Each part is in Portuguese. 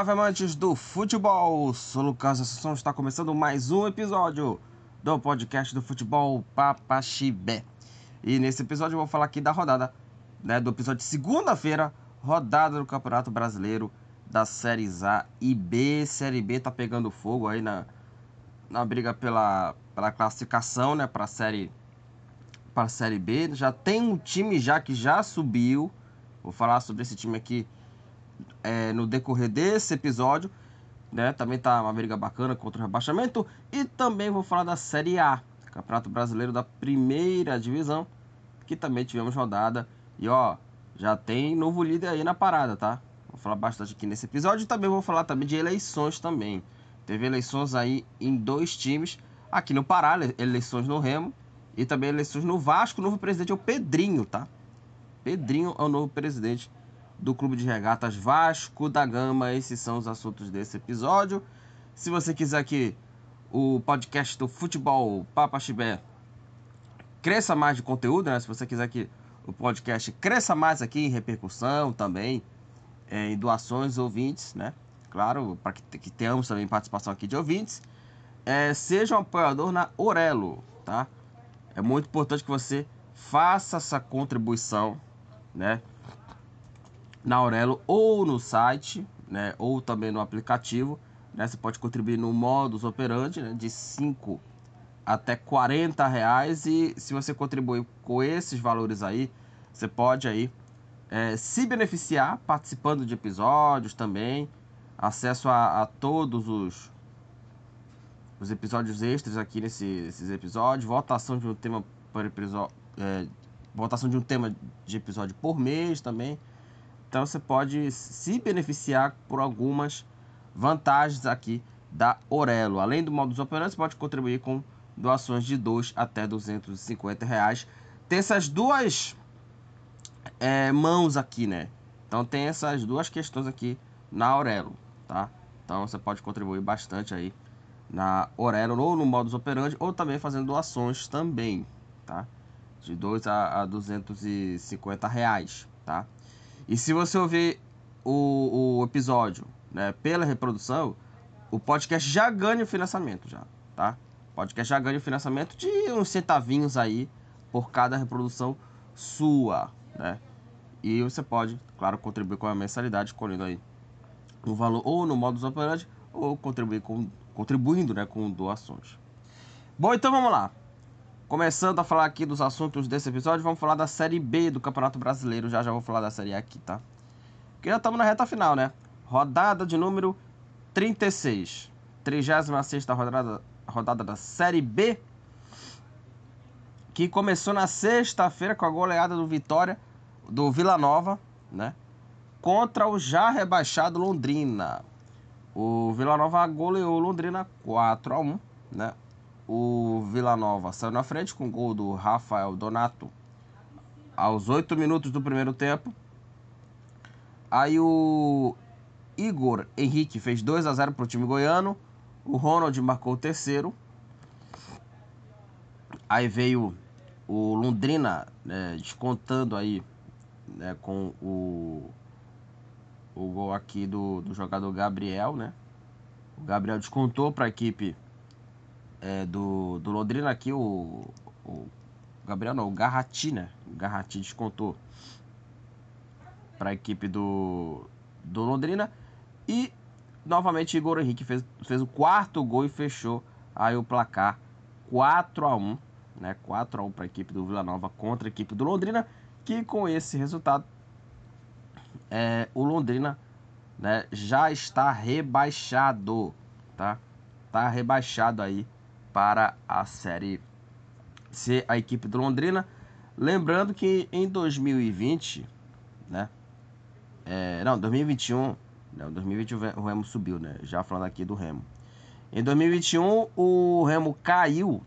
Salve amantes do futebol! Sou Lucas Assunção, está começando mais um episódio do podcast do futebol Papaxibé. E nesse episódio eu vou falar aqui da rodada, né, do episódio de segunda-feira, rodada do Campeonato Brasileiro das Séries A e B. Série B tá pegando fogo aí na, na briga pela, pela classificação, né, para série para série B. Já tem um time já que já subiu. Vou falar sobre esse time aqui é, no decorrer desse episódio. Né? Também tá uma briga bacana contra o rebaixamento. E também vou falar da Série A, Campeonato Brasileiro da Primeira Divisão, que também tivemos rodada. E ó, já tem novo líder aí na parada, tá? Vou falar bastante aqui nesse episódio. E também vou falar também de eleições também. Teve eleições aí em dois times. Aqui no Pará, eleições no Remo. E também eleições no Vasco. O novo presidente é o Pedrinho, tá? Pedrinho é o novo presidente do Clube de Regatas Vasco da Gama. Esses são os assuntos desse episódio. Se você quiser que o podcast do Futebol Papa Chibé cresça mais de conteúdo, né? Se você quiser que o podcast cresça mais aqui em repercussão também, é, em doações ouvintes, né? Claro, para que, que, tenhamos também participação aqui de ouvintes. É, seja um apoiador na Orelo, tá? É muito importante que você faça essa contribuição, né? Na Aurelo ou no site, né, ou também no aplicativo. Né, você pode contribuir no modus operandi né, de 5 até 40 reais e se você contribuir com esses valores aí, você pode aí é, se beneficiar participando de episódios também, acesso a, a todos os, os episódios extras aqui nesse, nesses episódios, votação de um tema por episódio, é, votação de um tema de episódio por mês também. Então você pode se beneficiar por algumas vantagens aqui da Orelo. Além do modus operandi, você pode contribuir com doações de 2 até 250 reais. Tem essas duas é, mãos aqui, né? Então tem essas duas questões aqui na Aurelo, tá? Então você pode contribuir bastante aí na Orelo ou no modus operandi ou também fazendo doações também, tá? De 2 a, a 250 reais, tá? E se você ouvir o, o episódio né, pela reprodução, o podcast já ganha o financiamento, já, tá? O podcast já ganha o financiamento de uns centavinhos aí por cada reprodução sua, né? E você pode, claro, contribuir com a mensalidade, escolhendo aí um valor ou no modus operandi ou contribuir com, contribuindo né, com doações. Bom, então vamos lá. Começando a falar aqui dos assuntos desse episódio, vamos falar da Série B do Campeonato Brasileiro. Já já vou falar da Série A aqui, tá? Porque já estamos na reta final, né? Rodada de número 36. 36 rodada, rodada da Série B. Que começou na sexta-feira com a goleada do Vitória, do Vila Nova, né? Contra o já rebaixado Londrina. O Vila Nova goleou Londrina 4 a 1 né? O Vila Nova saiu na frente com o gol do Rafael Donato aos 8 minutos do primeiro tempo. Aí o Igor Henrique fez 2 a 0 para o time goiano. O Ronald marcou o terceiro. Aí veio o Londrina né, descontando aí né, com o, o gol aqui do, do jogador Gabriel, né? O Gabriel descontou para a equipe é, do, do Londrina aqui, o, o Gabriel não, o Garrati, né? O Garrati descontou para a equipe do, do Londrina. E novamente Igor Henrique fez, fez o quarto gol e fechou aí o placar 4 a 1 né? 4 a 1 para a equipe do Vila Nova contra a equipe do Londrina, que com esse resultado é, o Londrina né, já está rebaixado, tá? Tá rebaixado aí para a Série C, a equipe do Londrina. Lembrando que em 2020, né? É, não, 2021, não, 2020 o Remo subiu, né? Já falando aqui do Remo. Em 2021 o Remo caiu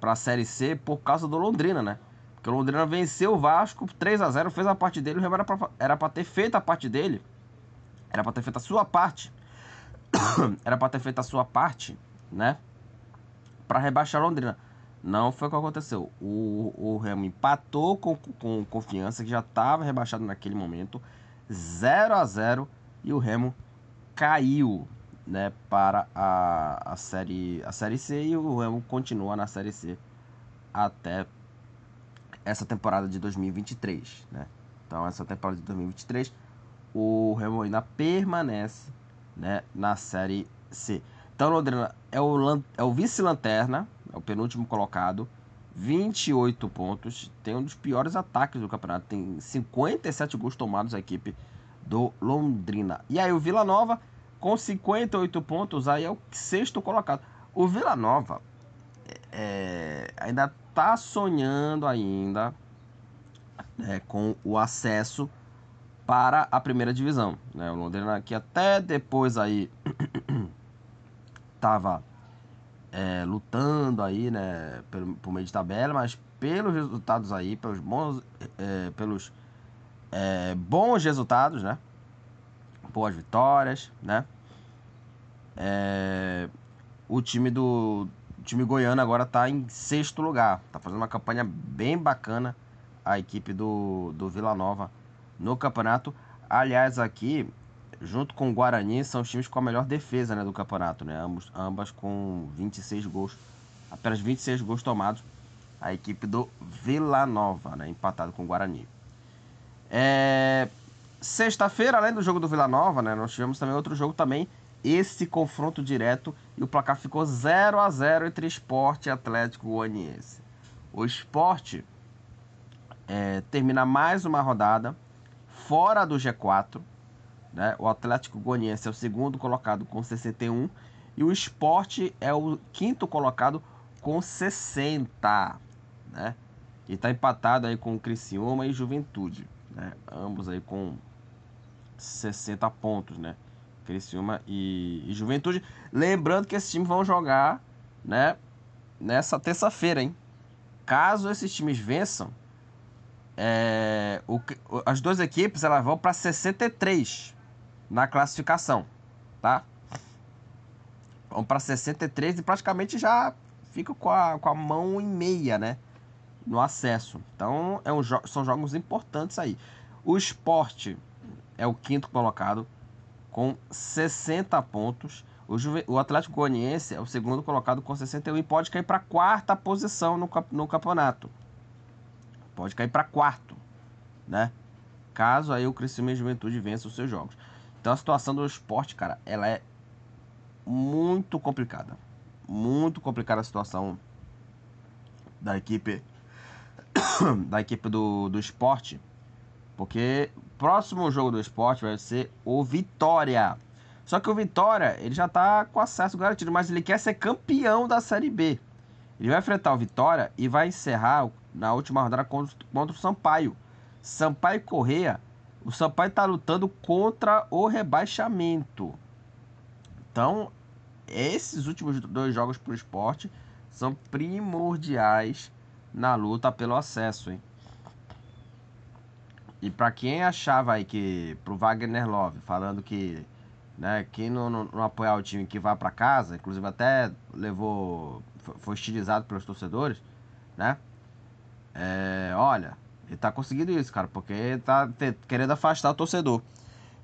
para a Série C por causa do Londrina, né? Porque o Londrina venceu o Vasco 3 a 0 fez a parte dele, o Remo era para ter feito a parte dele. Era para ter feito a sua parte. era para ter feito a sua parte, né? Para rebaixar Londrina. Não foi o que aconteceu. O, o Remo empatou com, com confiança, que já estava rebaixado naquele momento. 0 a 0 E o Remo caiu né, para a, a, série, a Série C e o Remo continua na Série C até essa temporada de 2023. Né? Então, essa temporada de 2023, o Remo ainda permanece né, na Série C. Então, Londrina é o, é o vice-lanterna, é o penúltimo colocado, 28 pontos, tem um dos piores ataques do campeonato, tem 57 gols tomados a equipe do Londrina. E aí o Vila Nova com 58 pontos, aí é o sexto colocado. O Vila Nova é, ainda está sonhando ainda é, com o acesso para a primeira divisão. Né? O Londrina que até depois aí estava é, lutando aí, né, pelo, por meio de tabela, mas pelos resultados aí, pelos bons, é, pelos é, bons resultados, né, boas vitórias, né, é, o time do o time goiano agora está em sexto lugar, está fazendo uma campanha bem bacana a equipe do, do Vila Nova no campeonato. Aliás, aqui junto com o Guarani, são os times com a melhor defesa né, do campeonato, né? Ambos, ambas com 26 gols, apenas 26 gols tomados. A equipe do Vila Nova, né, empatado com o Guarani. É... Sexta-feira, além do jogo do Vila Nova, né, nós tivemos também outro jogo também, esse confronto direto, e o placar ficou 0 a 0 entre Esporte e Atlético Goianiense. O Esporte é, termina mais uma rodada fora do G4, né? O Atlético Goianiense é o segundo colocado com 61 e o Esporte é o quinto colocado com 60, né? E está empatado aí com o Criciúma e Juventude, né? Ambos aí com 60 pontos, né? Criciúma e, e Juventude. Lembrando que esses times vão jogar, né? Nessa terça-feira, hein? Caso esses times vençam, é, o, as duas equipes elas vão para 63 na classificação, tá? Vamos para 63 e praticamente já fica com a, com a mão em meia, né? No acesso. Então, é um, são jogos importantes aí. O esporte é o quinto colocado com 60 pontos. O, Juve, o Atlético Goianiense é o segundo colocado com 61 e pode cair para quarta posição no, no campeonato. Pode cair para quarto, né? Caso aí o Crescimento e Juventude vença os seus jogos. Então a situação do esporte, cara, ela é muito complicada. Muito complicada a situação da equipe da equipe do, do esporte. Porque o próximo jogo do esporte vai ser o Vitória. Só que o Vitória, ele já tá com acesso garantido, mas ele quer ser campeão da Série B. Ele vai enfrentar o Vitória e vai encerrar na última rodada contra, contra o Sampaio. Sampaio Correia o Sampaio está lutando contra o rebaixamento. Então, esses últimos dois jogos para o esporte são primordiais na luta pelo acesso, hein? E para quem achava aí que pro Wagner Love falando que né, quem não, não, não apoiar o time que vá para casa, inclusive até levou foi estilizado pelos torcedores, né? É, olha, ele tá conseguindo isso, cara, porque tá querendo afastar o torcedor.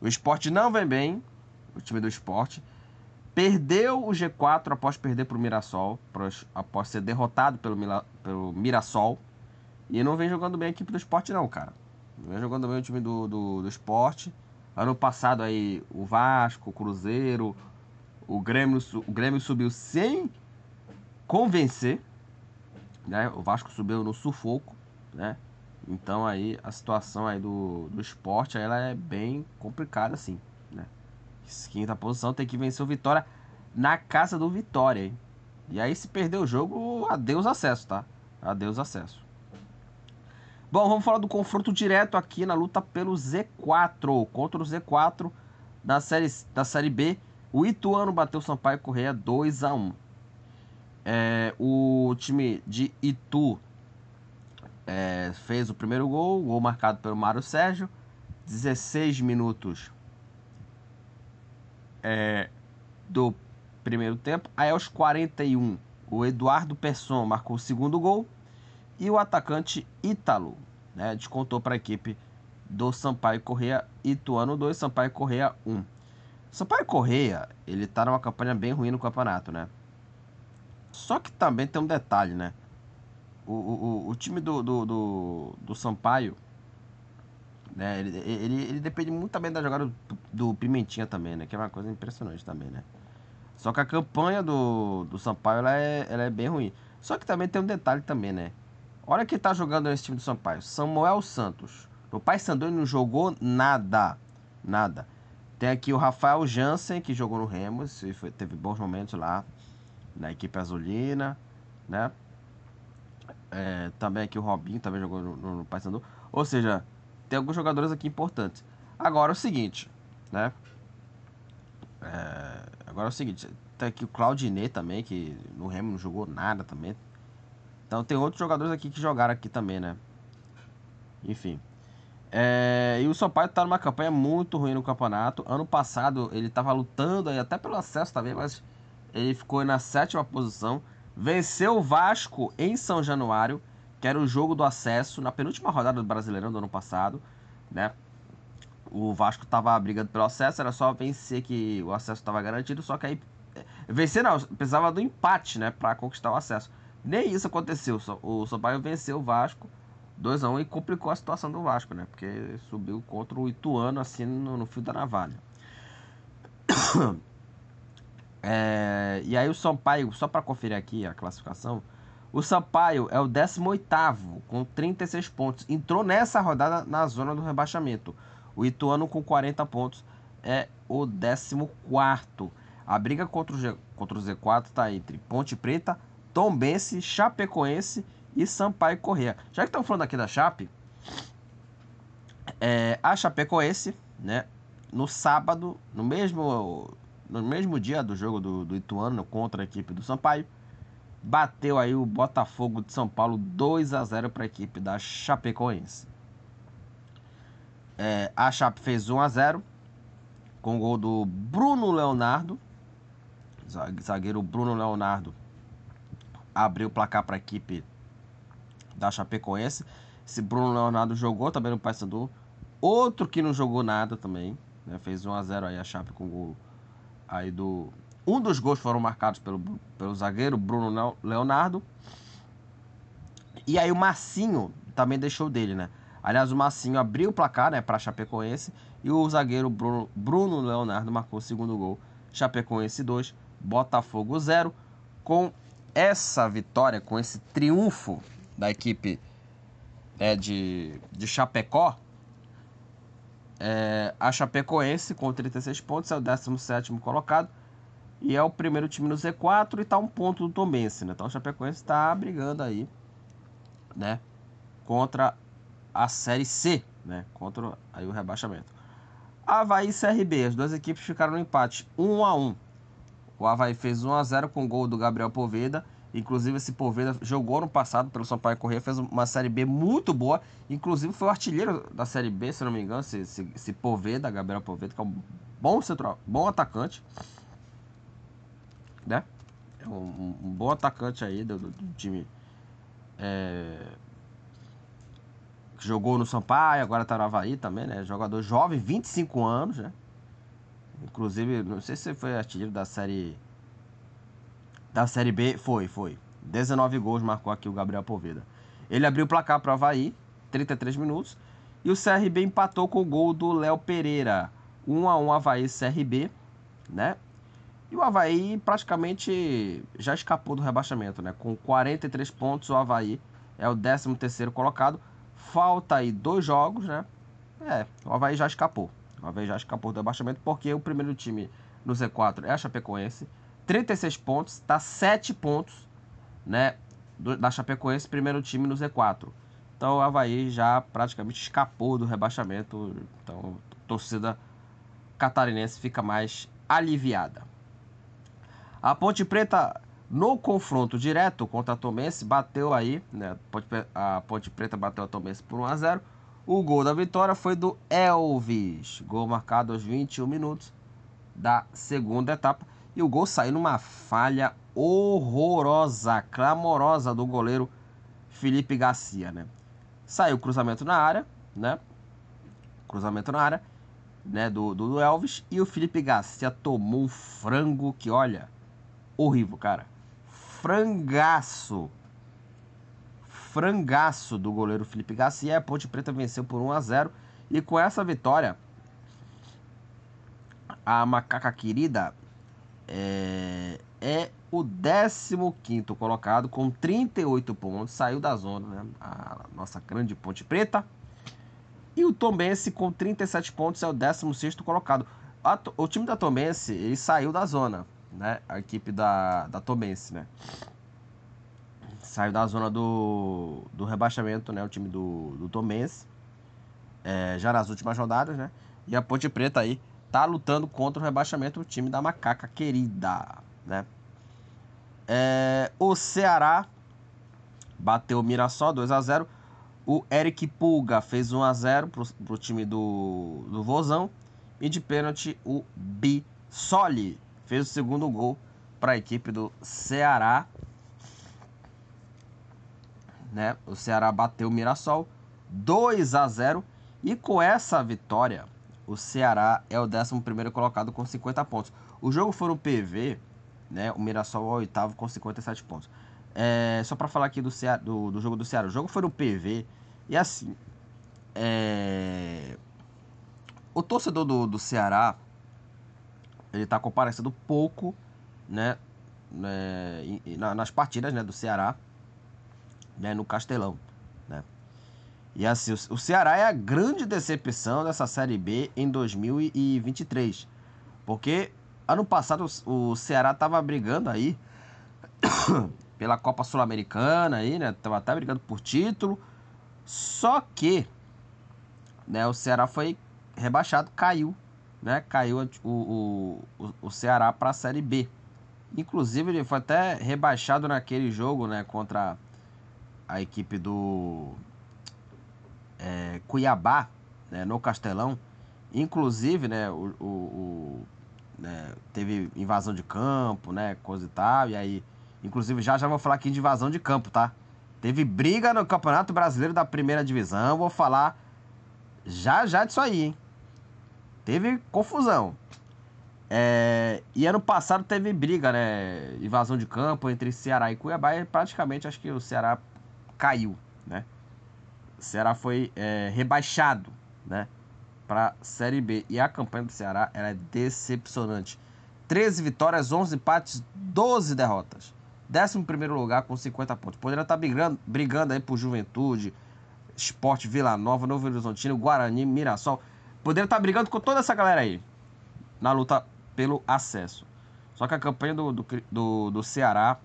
O esporte não vem bem, o time do esporte. Perdeu o G4 após perder pro Mirassol, após ser derrotado pelo, pelo Mirassol. E não vem jogando bem a equipe do esporte, não, cara. Não vem jogando bem o time do, do, do esporte. Ano passado aí, o Vasco, o Cruzeiro, o Grêmio, o Grêmio subiu sem convencer. Né? O Vasco subiu no sufoco, né? Então aí a situação aí do, do esporte ela é bem complicada assim, né? Quinta posição tem que vencer o Vitória na casa do Vitória, hein? E aí se perder o jogo, adeus acesso, tá? Adeus acesso. Bom, vamos falar do confronto direto aqui na luta pelo Z4 contra o Z4 da série, da série B. O Ituano bateu o Sampaio Correia 2 a 1. É, o time de Itu é, fez o primeiro gol, gol marcado pelo Mário Sérgio, 16 minutos é, do primeiro tempo. Aí aos 41, o Eduardo Persson marcou o segundo gol e o atacante Ítalo né, descontou para a equipe do Sampaio Correia Ituano 2, Sampaio Correia 1. Sampaio Correia, ele tá numa campanha bem ruim no campeonato, né? Só que também tem um detalhe, né? O, o, o time do, do, do, do Sampaio, né? Ele, ele, ele, depende muito também da jogada do, do, Pimentinha também, né? Que é uma coisa impressionante também, né? Só que a campanha do, do Sampaio, ela é, ela é bem ruim. Só que também tem um detalhe também, né? Olha quem tá jogando nesse time do Sampaio. Samuel Santos. O Pai Sandu não jogou nada. Nada. Tem aqui o Rafael Jansen, que jogou no foi, teve bons momentos lá na equipe azulina, né? É, também aqui o Robinho também jogou no, no, Paysandu. Ou seja, tem alguns jogadores aqui importantes. Agora é o seguinte, né? É, agora é o seguinte, tem aqui o Claudinei também, que no Remo não jogou nada também. Então tem outros jogadores aqui que jogaram aqui também, né? Enfim. É, e o Sampaio tá numa campanha muito ruim no campeonato. Ano passado ele tava lutando aí até pelo acesso também, mas ele ficou na sétima posição. Venceu o Vasco em São Januário, que era o jogo do acesso, na penúltima rodada do Brasileirão do ano passado, né? O Vasco estava brigando pelo acesso, era só vencer que o acesso estava garantido, só que aí é, vencer não, precisava do empate, né, para conquistar o acesso. Nem isso aconteceu. O Sampaio venceu o Vasco 2 a 1 e complicou a situação do Vasco, né? Porque subiu contra o Ituano assim no, no fio da navalha. É, e aí o Sampaio, só para conferir aqui a classificação, o Sampaio é o 18 com 36 pontos. Entrou nessa rodada na zona do rebaixamento. O Ituano com 40 pontos é o 14 A briga contra o, G, contra o Z4 está entre Ponte Preta, Tombense, Chapecoense e Sampaio Corrêa. Já que estamos falando aqui da Chape, é, a Chapecoense, né, no sábado, no mesmo no mesmo dia do jogo do, do Ituano contra a equipe do Sampaio, bateu aí o Botafogo de São Paulo 2 a 0 para a equipe da Chapecoense. É, a Chape fez 1 a 0 com o gol do Bruno Leonardo. Zagueiro Bruno Leonardo abriu o placar para a equipe da Chapecoense. Esse Bruno Leonardo jogou também no Paysandu. Outro que não jogou nada também. Né? Fez 1 a 0 aí a Chape com o gol aí do. Um dos gols foram marcados pelo, pelo zagueiro Bruno Leonardo. E aí o Marcinho também deixou dele, né? Aliás, o Marcinho abriu o placar, né, para Chapecoense e o zagueiro Bruno, Bruno Leonardo marcou o segundo gol. Chapecoense 2, Botafogo 0. Com essa vitória, com esse triunfo da equipe é, de, de Chapecó, é, a Chapecoense, com 36 pontos, é o 17 colocado. E é o primeiro time no Z4 e está um ponto do Tombense, né? Então a Chapecoense está brigando aí, né? Contra a Série C, né? Contra aí o rebaixamento. Havaí e CRB, as duas equipes ficaram no empate, 1 a 1 O Havaí fez 1 a 0 com o gol do Gabriel Poveda Inclusive, esse Poveda jogou no passado pelo Sampaio Corrêa, fez uma Série B muito boa. Inclusive, foi o artilheiro da Série B, se não me engano, esse, esse, esse Poveda, Gabriel Poveda, que é um bom central, bom atacante. Né? É um, um bom atacante aí do, do, do time. É, que jogou no Sampaio, agora tá no Havaí também, né? Jogador jovem, 25 anos, né? Inclusive, não sei se foi artilheiro da série da Série B, foi, foi. 19 gols marcou aqui o Gabriel Poveda. Ele abriu o placar para o Havaí, 33 minutos. E o CRB empatou com o gol do Léo Pereira. 1 a 1 Havaí CRB, né? E o Havaí praticamente já escapou do rebaixamento, né? Com 43 pontos, o Havaí é o 13º colocado. Falta aí dois jogos, né? É, o Havaí já escapou. O Havaí já escapou do rebaixamento porque o primeiro time no Z4 é a Chapecoense 36 pontos, está 7 pontos né, do, da Chapecoense, primeiro time no Z4. Então o Havaí já praticamente escapou do rebaixamento. Então a torcida catarinense fica mais aliviada. A Ponte Preta, no confronto direto contra a Tomense, bateu aí, né? A Ponte Preta bateu a Tomense por 1 a 0 O gol da vitória foi do Elvis, gol marcado aos 21 minutos da segunda etapa. E o gol saiu numa falha horrorosa, clamorosa do goleiro Felipe Garcia, né? Saiu cruzamento na área, né? Cruzamento na área. né, do, do Elvis. E o Felipe Garcia tomou um frango que, olha, horrível, cara. Frangaço. Frangaço do goleiro Felipe Garcia. A Ponte Preta venceu por 1 a 0 E com essa vitória, a macaca querida é, é o 15 colocado com 38 pontos. Saiu da zona, né? A nossa grande Ponte Preta. E o Tombense com 37 pontos é o 16 colocado. A, o time da Tombense, ele saiu da zona, né? A equipe da, da Tombense, né? Saiu da zona do, do rebaixamento, né? O time do, do Tombense. É, já nas últimas rodadas, né? E a Ponte Preta aí tá lutando contra o rebaixamento, o time da macaca querida, né? É, o Ceará bateu o Mirassol 2 a 0 o Eric Pulga fez 1 a 0 pro, pro time do, do Vozão. E de pênalti, o Bissoli fez o segundo gol para a equipe do Ceará. Né? O Ceará bateu o Mirassol 2 a 0 e com essa vitória, o Ceará é o 11 colocado com 50 pontos. O jogo foi no PV, né? O Mirassol é o oitavo com 57 pontos. É, só para falar aqui do, Ceará, do, do, jogo do Ceará. O jogo foi no PV. E assim. É, o torcedor do, do Ceará. Ele tá comparecendo pouco, né? né nas partidas né, do Ceará. Né, no Castelão. Né? E assim, o, Ceará é a grande decepção dessa Série B em 2023. Porque ano passado o, Ceará tava brigando aí pela Copa Sul-Americana aí, né? Tava até brigando por título. Só que, né, o Ceará foi rebaixado, caiu, né? Caiu o, o, o Ceará para a Série B. Inclusive, ele foi até rebaixado naquele jogo, né, contra a equipe do é, Cuiabá, né, no Castelão. Inclusive, né, o, o, o né, teve invasão de campo, né, coisa e tal, e aí Inclusive, já já vou falar aqui de invasão de campo, tá? Teve briga no Campeonato Brasileiro da Primeira Divisão. Vou falar já já disso aí, hein? Teve confusão. É... E ano passado teve briga, né? Invasão de campo entre Ceará e Cuiabá. E praticamente acho que o Ceará caiu, Ceará foi é, rebaixado, né? Para Série B. E a campanha do Ceará é decepcionante. 13 vitórias, 11 empates, 12 derrotas. 11 lugar com 50 pontos. Poderia estar brigando, brigando aí por Juventude, Esporte Vila Nova, Novo Horizontino, Guarani, Mirassol. Poderia estar brigando com toda essa galera aí na luta pelo acesso. Só que a campanha do, do, do, do Ceará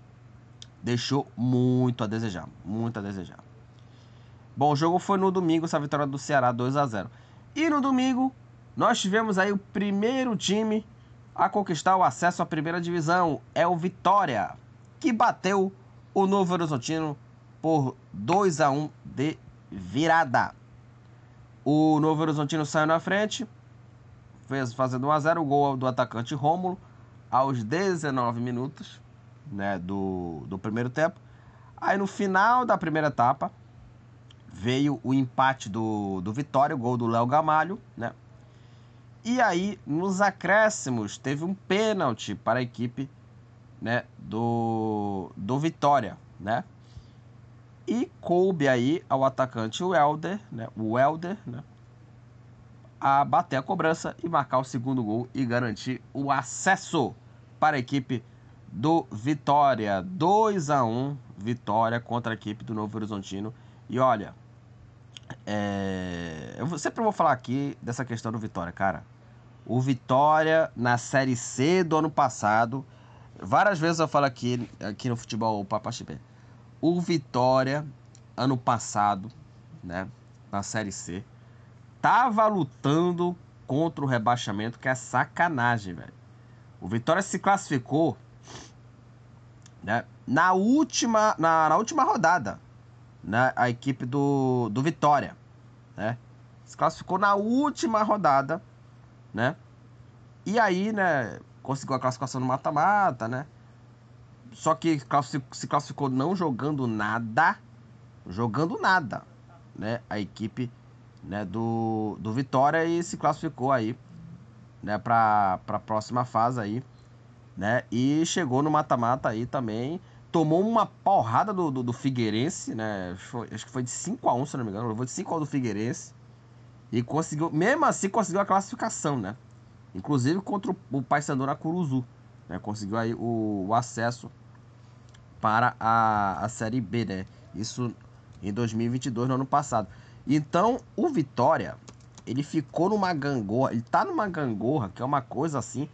deixou muito a desejar. Muito a desejar. Bom, o jogo foi no domingo, essa vitória do Ceará 2 a 0 E no domingo, nós tivemos aí o primeiro time a conquistar o acesso à primeira divisão. É o Vitória que bateu o Novo Horizontino por 2 a 1 de virada. O Novo Horizontino saiu na frente, fez fazendo 1 a 0 o gol do atacante Rômulo aos 19 minutos, né, do, do primeiro tempo. Aí no final da primeira etapa veio o empate do, do Vitória, o gol do Léo Gamalho, né? E aí, nos acréscimos, teve um pênalti para a equipe né, do, do Vitória, né? E coube aí ao atacante o Helder, né, o Helder, né, a bater a cobrança e marcar o segundo gol e garantir o acesso para a equipe do Vitória. 2 a 1 vitória contra a equipe do Novo Horizontino. E olha, é... eu sempre vou falar aqui dessa questão do Vitória, cara. O Vitória na Série C do ano passado Várias vezes eu falo aqui, aqui no futebol Papaxipé. O Vitória, ano passado, né, na Série C, tava lutando contra o rebaixamento, que é sacanagem, velho. O Vitória se classificou né, na, última, na, na última rodada. Né, a equipe do, do Vitória. Né, se classificou na última rodada. Né, e aí, né, conseguiu a classificação no mata-mata, né? Só que se classificou não jogando nada, jogando nada, né? A equipe né, do, do Vitória e se classificou aí né, para a próxima fase aí, né? E chegou no mata-mata aí também. Tomou uma porrada do, do, do Figueirense, né? Foi, acho que foi de 5 a 1 se não me engano. Levou de 5 a 1 do Figueirense. E conseguiu, mesmo assim, conseguiu a classificação, né? Inclusive contra o, o Paysandu na Curuzu. Né? Conseguiu aí o, o acesso para a, a Série B, né? Isso em 2022, no ano passado. Então, o Vitória, ele ficou numa gangorra, ele tá numa gangorra que é uma coisa assim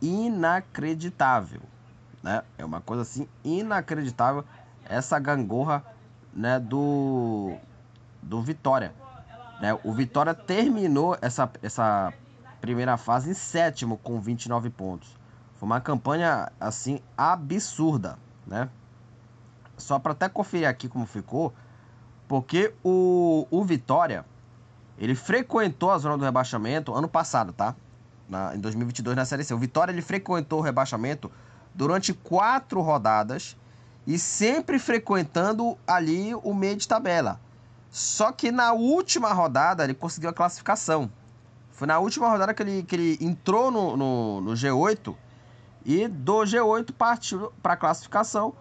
inacreditável, né? É uma coisa assim inacreditável essa gangorra, né, do do Vitória, né? O Vitória terminou essa essa primeira fase em sétimo com 29 pontos. Foi uma campanha assim absurda, né? Só para até conferir aqui como ficou, porque o, o Vitória ele frequentou a zona do rebaixamento ano passado, tá? Na, em 2022 na Série C. O Vitória ele frequentou o rebaixamento durante quatro rodadas e sempre frequentando ali o meio de tabela. Só que na última rodada ele conseguiu a classificação. Foi na última rodada que ele, que ele entrou no, no, no G8 e do G8 partiu para a classificação.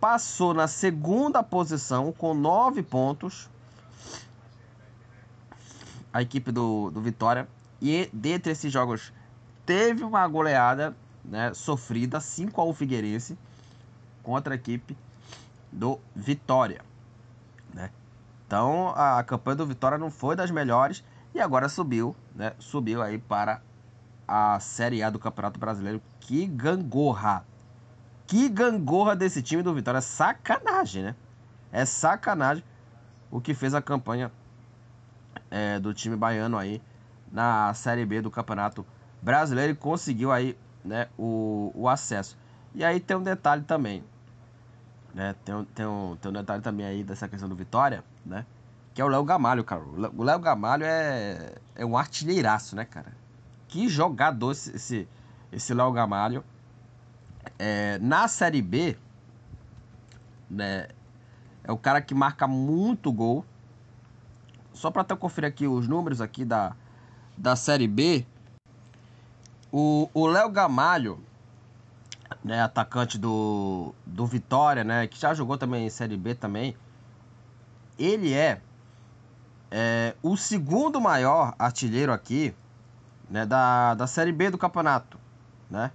Passou na segunda posição com nove pontos a equipe do, do Vitória. E dentre esses jogos, teve uma goleada né, sofrida, 5 a 1 Figueirense, contra a equipe do Vitória. Né? Então a campanha do Vitória não foi das melhores e agora subiu, né? Subiu aí para a Série A do Campeonato Brasileiro. Que gangorra! Que gangorra desse time do Vitória. É sacanagem, né? É sacanagem o que fez a campanha é, do time baiano aí na Série B do Campeonato Brasileiro e conseguiu aí né, o, o acesso. E aí tem um detalhe também, né? Tem tem, um, tem um detalhe também aí dessa questão do Vitória, né? Que é o Léo Gamalho, cara. O Léo Gamalho é, é um artilheiraço, né, cara? Que jogador esse, esse, esse Léo Gamalho. É, na Série B, né? É o cara que marca muito gol, só para até conferir aqui os números aqui da, da Série B, o Léo Gamalho, né, atacante do, do Vitória, né, que já jogou também em Série B também, ele é, é o segundo maior artilheiro aqui né, da, da Série B do campeonato, né?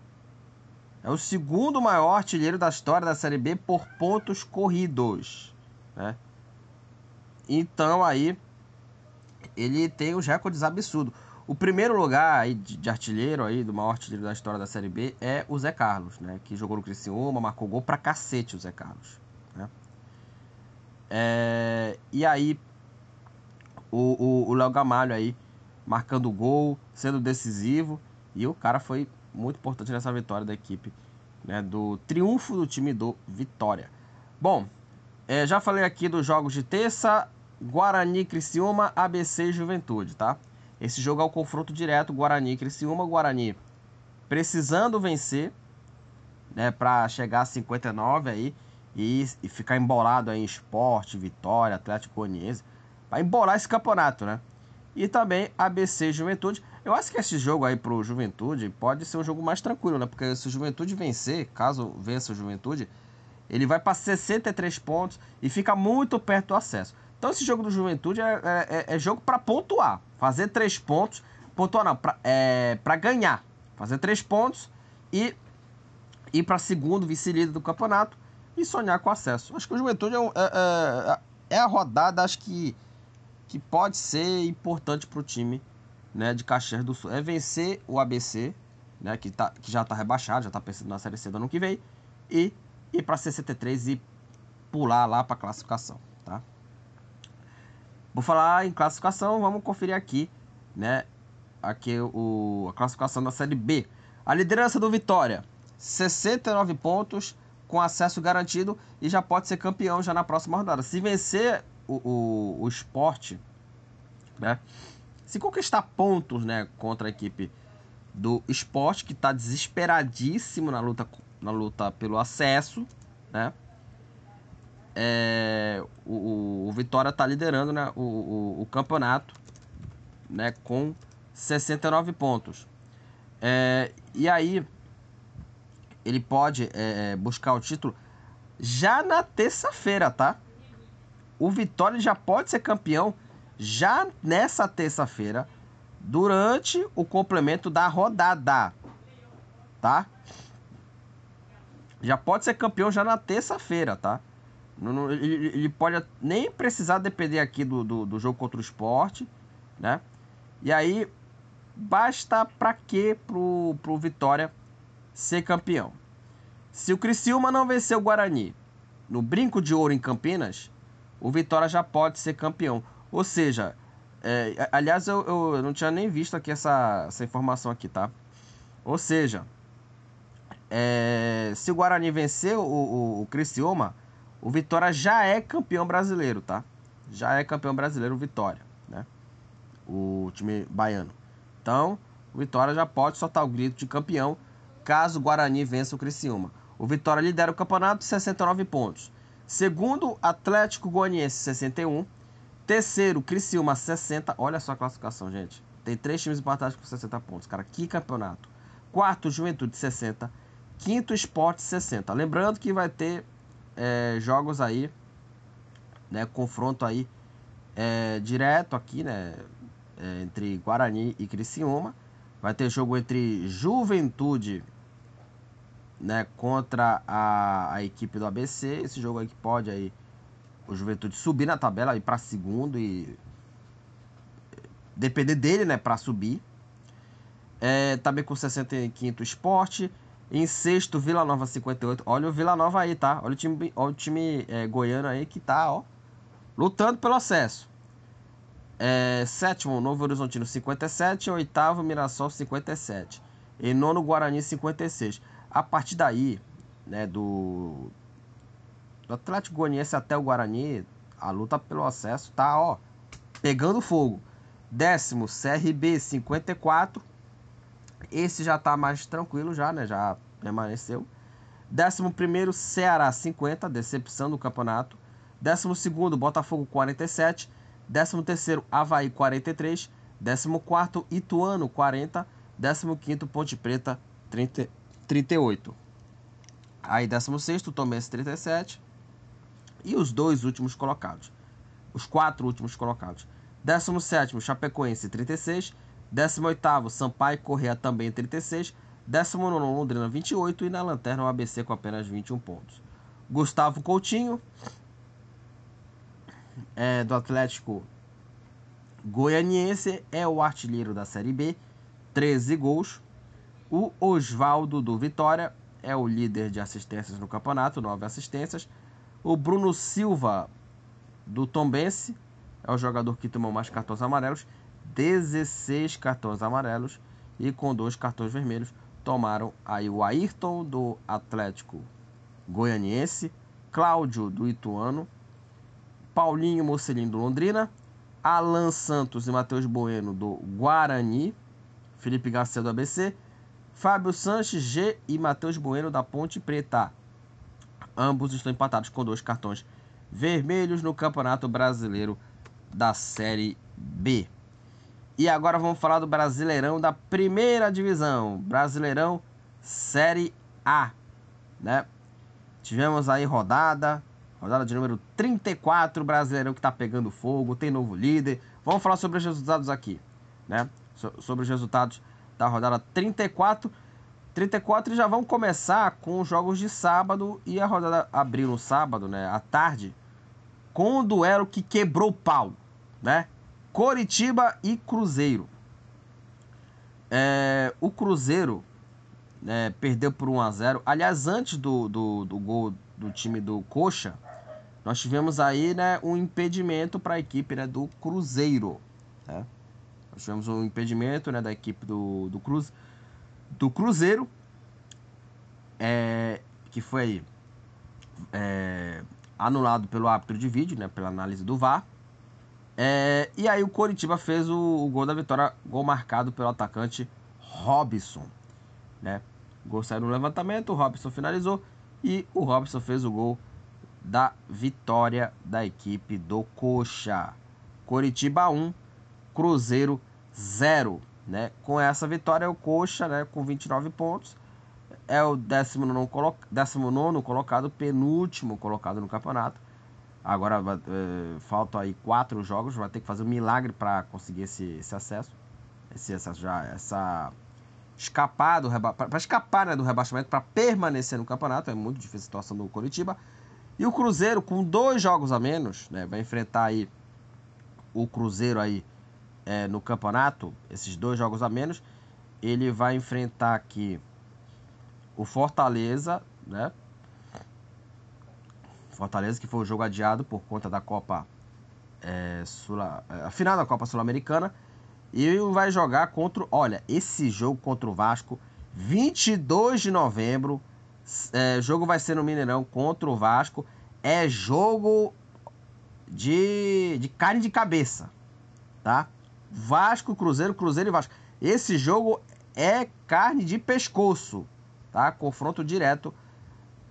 É o segundo maior artilheiro da história da Série B por pontos corridos, né? Então aí ele tem os recordes absurdos. O primeiro lugar aí de, de, artilheiro aí, do maior artilheiro da história da Série B é o Zé Carlos, né? Que jogou no Criciúma, marcou gol pra cacete o Zé Carlos, né? É, e aí, o Léo Gamalho aí, marcando gol, sendo decisivo. E o cara foi muito importante nessa vitória da equipe, né? Do triunfo do time do Vitória. Bom, é, já falei aqui dos jogos de terça, Guarani, Criciúma, ABC e Juventude, tá? Esse jogo é o confronto direto Guarani, Criciúma, Guarani precisando vencer, né, para chegar a 59 aí e, e ficar embolado aí em esporte, vitória, Atlético Goianiense, para embolar esse campeonato, né? E também ABC Juventude. Eu acho que esse jogo aí pro Juventude pode ser um jogo mais tranquilo, né? Porque se o Juventude vencer, caso vença o Juventude, ele vai para 63 pontos e fica muito perto do acesso. Então esse jogo do Juventude é, é, é jogo para pontuar. Fazer três pontos. Pontuar não, pra, é, para ganhar. Fazer três pontos e ir para segundo vice-líder do campeonato e sonhar com acesso. Acho que o Juventude é, é, é, é a rodada, acho que, que pode ser importante para o time né, de Caxias do Sul. É vencer o ABC, né, que, tá, que já está rebaixado, já está pensando na Série C do ano que vem, e ir para 63 e pular lá para classificação. Vou falar em classificação, vamos conferir aqui, né? Aqui o, a classificação da Série B. A liderança do Vitória, 69 pontos, com acesso garantido e já pode ser campeão já na próxima rodada. Se vencer o, o, o esporte, né? Se conquistar pontos, né, contra a equipe do esporte, que está desesperadíssimo na luta, na luta pelo acesso, né? É, o, o, Vitória está liderando né, o, o, o, campeonato né, com 69 pontos. É, e aí ele pode é, é, buscar o título já na terça-feira, tá? O Vitória já pode ser campeão já nessa terça-feira, durante o complemento da rodada, tá? Já pode ser campeão já na terça-feira, tá? Ele, pode nem precisar depender aqui do, do, do, jogo contra o esporte, né? E aí, basta para quê pro, pro Vitória ser campeão? Se o Criciúma não vencer o Guarani no Brinco de Ouro em Campinas, o Vitória já pode ser campeão. Ou seja, é, aliás, eu, eu, não tinha nem visto aqui essa, essa informação aqui, tá? Ou seja, é, se o Guarani vencer o, o, o Criciúma, o Vitória já é campeão brasileiro, tá? Já é campeão brasileiro o Vitória, né? O time baiano. Então, o Vitória já pode soltar o grito de campeão caso o Guarani vença o Criciúma. O Vitória lidera o campeonato 69 pontos. Segundo, Atlético Goianiense 61. Terceiro, Criciúma 60. Olha só a classificação, gente. Tem três times empatados com 60 pontos. Cara, que campeonato. Quarto, Juventude 60. Quinto, Esporte 60. Lembrando que vai ter é, jogos aí, né? Confronto aí é, direto aqui, né? É, entre Guarani e Criciúma. Vai ter jogo entre Juventude né, contra a, a equipe do ABC. Esse jogo aí que pode aí o Juventude subir na tabela e para segundo e depender dele, né, para subir. É, também com 65 Esporte. Em sexto, Vila Nova 58. Olha o Vila Nova aí, tá? Olha o time, olha o time é, goiano aí que tá, ó. Lutando pelo acesso. É, sétimo, Novo Horizontino 57. Oitavo, Mirassol 57. E nono, Guarani 56. A partir daí, né, do, do Atlético Goianiense até o Guarani, a luta pelo acesso tá, ó, pegando fogo. Décimo, CRB 54. Esse já tá mais tranquilo já, né? Já permaneceu. Décimo primeiro, Ceará 50, decepção do campeonato. Décimo segundo, Botafogo 47. Décimo terceiro, Havaí 43. Décimo quarto, Ituano 40. Décimo quinto, Ponte Preta 30, 38. Aí, 16, Tomense 37. E os dois últimos colocados. Os quatro últimos colocados. 17, Chapecoense 36. 18, Sampaio Correia também 36. 19, Londrina 28. E na lanterna o ABC com apenas 21 pontos. Gustavo Coutinho, é, do Atlético Goianiense, é o artilheiro da Série B. 13 gols. O Oswaldo do Vitória é o líder de assistências no campeonato, nove assistências. O Bruno Silva do Tombense é o jogador que tomou mais cartões amarelos, 16 cartões amarelos e com dois cartões vermelhos tomaram aí o Ayrton do Atlético Goianiense, Cláudio do Ituano, Paulinho Mocelin do Londrina, Alan Santos e Matheus Bueno do Guarani, Felipe Garcia do ABC Fábio Sanches, G e Matheus Bueno da Ponte Preta. Ambos estão empatados com dois cartões vermelhos no Campeonato Brasileiro da Série B. E agora vamos falar do Brasileirão da primeira divisão, Brasileirão Série A, né? Tivemos aí rodada, rodada de número 34, Brasileirão que tá pegando fogo, tem novo líder. Vamos falar sobre os resultados aqui, né? So sobre os resultados da rodada 34. 34 e já vão começar com os jogos de sábado e a rodada abriu no sábado, né, à tarde, com o duelo que quebrou o pau, né? Coritiba e Cruzeiro. É, o Cruzeiro né, perdeu por 1 a 0. Aliás, antes do, do, do gol do time do Coxa, nós tivemos aí né, um impedimento para a equipe né, do Cruzeiro. Né? Nós tivemos um impedimento né, da equipe do, do, Cruz, do Cruzeiro, é, que foi é, anulado pelo árbitro de vídeo, né, pela análise do VAR. É, e aí o Coritiba fez o, o, gol da vitória, gol marcado pelo atacante Robson. Né? Gol saiu no levantamento, o Robson finalizou e o Robson fez o gol da vitória da equipe do Coxa. Coritiba 1, Cruzeiro 0. Né? Com essa vitória, o Coxa, né, com 29 pontos, é o 19, colo 19 colocado, penúltimo colocado no campeonato. Agora é, faltam aí quatro jogos, vai ter que fazer um milagre para conseguir esse, esse acesso. Esse, essa, já, essa escapar do para escapar né, do rebaixamento, para permanecer no campeonato. É muito difícil a situação do Curitiba. E o Cruzeiro, com dois jogos a menos, né, vai enfrentar aí o Cruzeiro aí é, no campeonato, esses dois jogos a menos. Ele vai enfrentar aqui o Fortaleza, né? Fortaleza que foi o jogo adiado por conta da Copa é, Sul, é, a final da Copa Sul-Americana e vai jogar contra, olha, esse jogo contra o Vasco, 22 de novembro, é, jogo vai ser no Mineirão contra o Vasco, é jogo de, de carne de cabeça, tá? Vasco, Cruzeiro, Cruzeiro e Vasco. Esse jogo é carne de pescoço tá? Confronto direto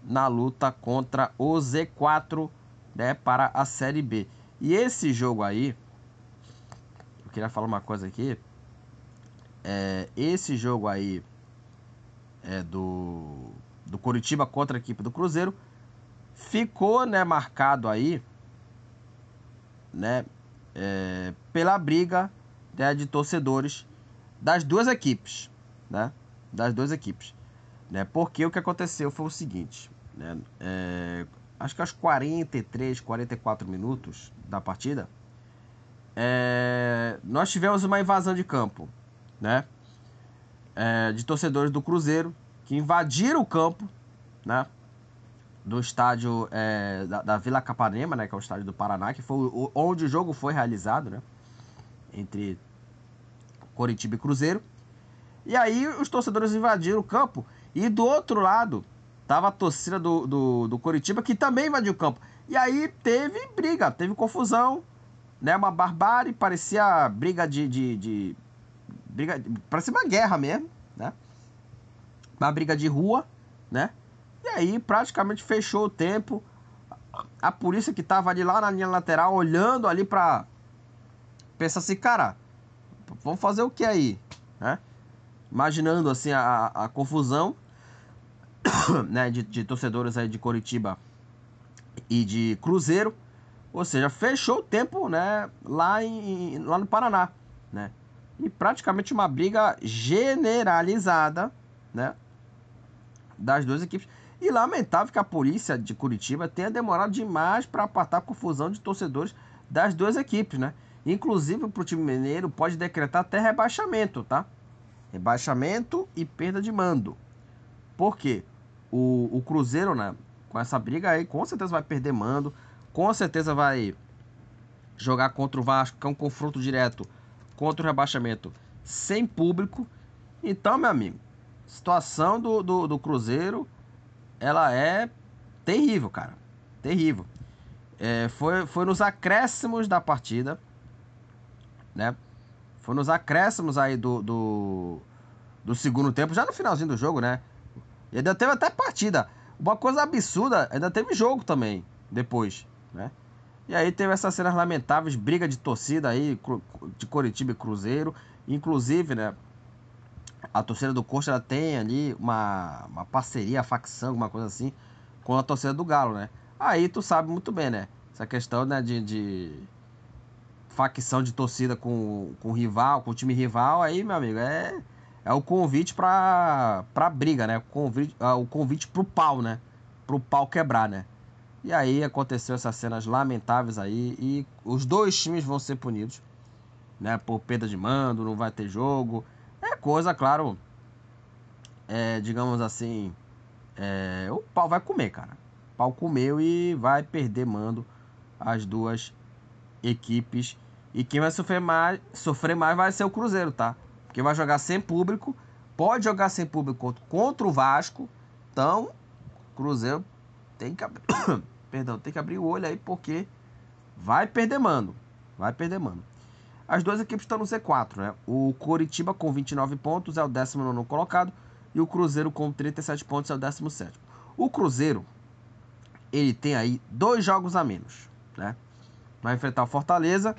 na luta contra o Z4, né, para a Série B. E esse jogo aí, eu queria falar uma coisa aqui, é, esse jogo aí é do do Curitiba contra a equipe do Cruzeiro ficou, né, marcado aí, né, é, pela briga né, de torcedores das duas equipes, né, das duas equipes. Né? Porque o que aconteceu foi o seguinte, né? É, acho que aos 43, 44 minutos da partida, é, nós tivemos uma invasão de campo, né? É, de torcedores do Cruzeiro que invadiram o campo, né? Do estádio é, da, da, Vila Capanema, né? Que é o estádio do Paraná, que foi o, onde o jogo foi realizado, né? Entre Coritiba e Cruzeiro. E aí os torcedores invadiram o campo e do outro lado, tava a torcida do, do, do Coritiba, que também invadiu o campo. E aí teve briga, teve confusão, né? Uma barbárie, parecia briga de. de, de briga, parecia uma guerra mesmo, né? Uma briga de rua, né? E aí praticamente fechou o tempo. A polícia que tava ali lá na linha lateral, olhando ali pra. Pensa assim, cara, vamos fazer o que aí? Né? imaginando assim a, a confusão né, de, de, torcedores aí de Coritiba e de Cruzeiro, ou seja, fechou o tempo né, lá, em, lá no Paraná, né? E praticamente uma briga generalizada, né, das duas equipes. E lamentável que a polícia de Curitiba tenha demorado demais para apartar a confusão de torcedores das duas equipes, né? Inclusive para o time mineiro pode decretar até rebaixamento, tá? Rebaixamento e perda de mando. Por quê? O, o Cruzeiro, né, com essa briga aí, com certeza vai perder mando. Com certeza vai jogar contra o Vasco, que é um confronto direto contra o rebaixamento sem público. Então, meu amigo, situação do, do, do Cruzeiro, ela é terrível, cara. Terrível. É, foi, foi nos acréscimos da partida, né? Foi nos acréscimos aí do, do, do segundo tempo, já no finalzinho do jogo, né? E ainda teve até partida. Uma coisa absurda, ainda teve jogo também, depois, né? E aí teve essas cenas lamentáveis, briga de torcida aí, de Coritiba e Cruzeiro. Inclusive, né? A torcida do Coxa ela tem ali uma, uma parceria, facção, alguma coisa assim, com a torcida do Galo, né? Aí tu sabe muito bem, né? Essa questão né, de, de facção de torcida com, com rival, com time rival, aí, meu amigo, é, é o convite pra, pra briga, né? O convite, é o convite pro pau, né? Pro pau quebrar, né? E aí aconteceu essas cenas lamentáveis aí e os dois times vão ser punidos, né? Por perda de mando, não vai ter jogo. É coisa, claro, é, digamos assim, é, o pau vai comer, cara. O pau comeu e vai perder mando as duas equipes e quem vai sofrer mais, sofrer mais vai ser o Cruzeiro, tá? Porque vai jogar sem público, pode jogar sem público contra o Vasco. Então, Cruzeiro tem que abrir, perdão, tem que abrir o olho aí porque vai perder mano. Vai perder mano. As duas equipes estão no C4, né? O Coritiba com 29 pontos é o 19 colocado e o Cruzeiro com 37 pontos é o 17. O Cruzeiro ele tem aí dois jogos a menos, né? Vai enfrentar o Fortaleza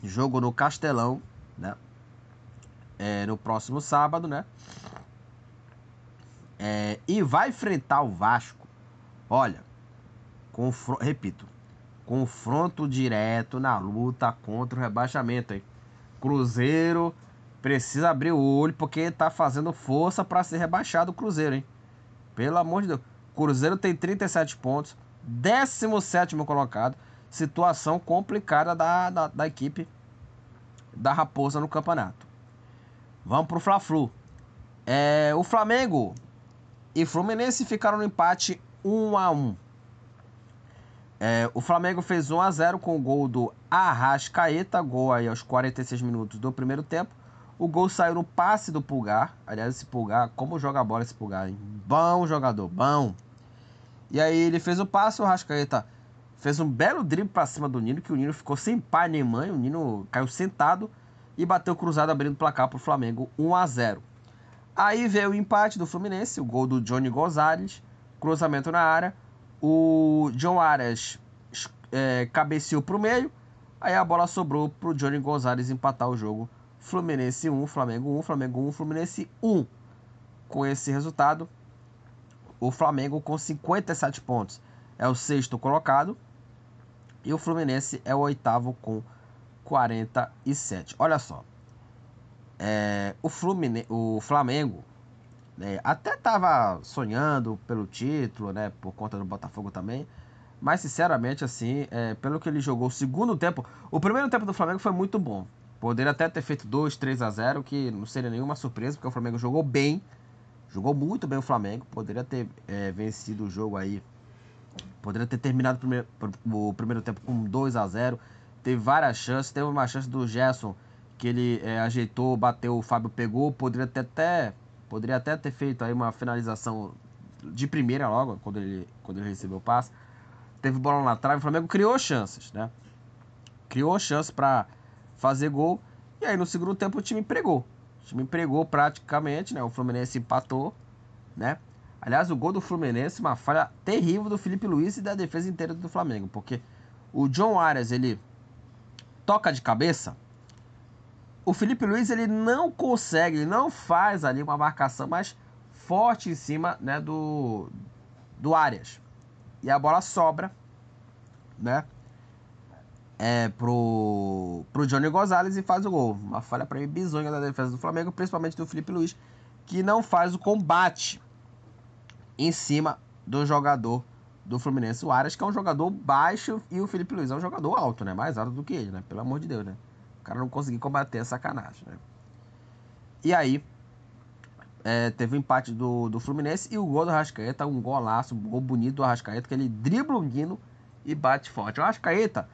Jogo no Castelão, né? É, no próximo sábado, né? É, e vai enfrentar o Vasco. Olha, repito, confronto direto na luta contra o rebaixamento, hein? Cruzeiro precisa abrir o olho porque tá fazendo força para ser rebaixado o Cruzeiro, hein? Pelo amor de Deus. Cruzeiro tem 37 pontos, 17 colocado. Situação complicada da, da, da equipe da Raposa no campeonato. Vamos pro Fla-Flu. É, o Flamengo e Fluminense ficaram no empate 1 a 1 é, o Flamengo fez 1 a 0 com o gol do Arrascaeta, gol aí aos 46 minutos do primeiro tempo. O gol saiu no passe do Pulgar. Aliás, esse Pulgar, como joga a bola esse Pulgar, hein? Bom jogador, bom. E aí ele fez o passe, o Arrascaeta fez um belo drible para cima do Nino, que o Nino ficou sem pai nem mãe. O Nino caiu sentado e bateu cruzado abrindo o placar para o Flamengo 1 a 0. Aí veio o empate do Fluminense, o gol do Johnny Gonzalez, cruzamento na área. O John Arias é, cabeceou para o meio. Aí a bola sobrou para o Johnny Gonzalez empatar o jogo. Fluminense 1, Flamengo 1, Flamengo 1, Fluminense 1. Com esse resultado, o Flamengo com 57 pontos é o sexto colocado. E o Fluminense é o oitavo com 47. Olha só. É, o, Flumine, o Flamengo né? Até estava sonhando pelo título, né? Por conta do Botafogo também. Mas, sinceramente, assim, é, pelo que ele jogou o segundo tempo... O primeiro tempo do Flamengo foi muito bom. Poderia até ter feito 2, 3 a 0 que não seria nenhuma surpresa, porque o Flamengo jogou bem. Jogou muito bem o Flamengo. Poderia ter é, vencido o jogo aí. Poderia ter terminado o primeiro, tempo com 2 a 0 Teve várias chances. Teve uma chance do Gerson que ele é, ajeitou, bateu, o Fábio pegou. Poderia ter até Poderia até ter feito aí uma finalização de primeira logo, quando ele, quando ele recebeu o passe. Teve bola na trave, o Flamengo criou chances, né? Criou chances para fazer gol. E aí no segundo tempo o time pregou. O time pregou praticamente, né? O Fluminense empatou, né? Aliás, o gol do Fluminense, uma falha terrível do Felipe Luiz e da defesa inteira do Flamengo, porque o John Arias, ele toca de cabeça, o Felipe Luiz ele não consegue, ele não faz ali uma marcação mais forte em cima né, do, do Arias. E a bola sobra, né? É, pro, pro Johnny Gonzalez e faz o gol. Uma falha para mim bizonha da defesa do Flamengo, principalmente do Felipe Luiz, que não faz o combate em cima do jogador do Fluminense, o Arias, que é um jogador baixo, e o Felipe Luiz é um jogador alto, né? Mais alto do que ele, né? Pelo amor de Deus, né? cara não conseguiu combater a sacanagem, né? E aí, é, teve o empate do, do Fluminense e o gol do Arrascaeta, um golaço, um gol bonito do Arrascaeta, que ele dribla o Guino e bate forte. O Arrascaeta,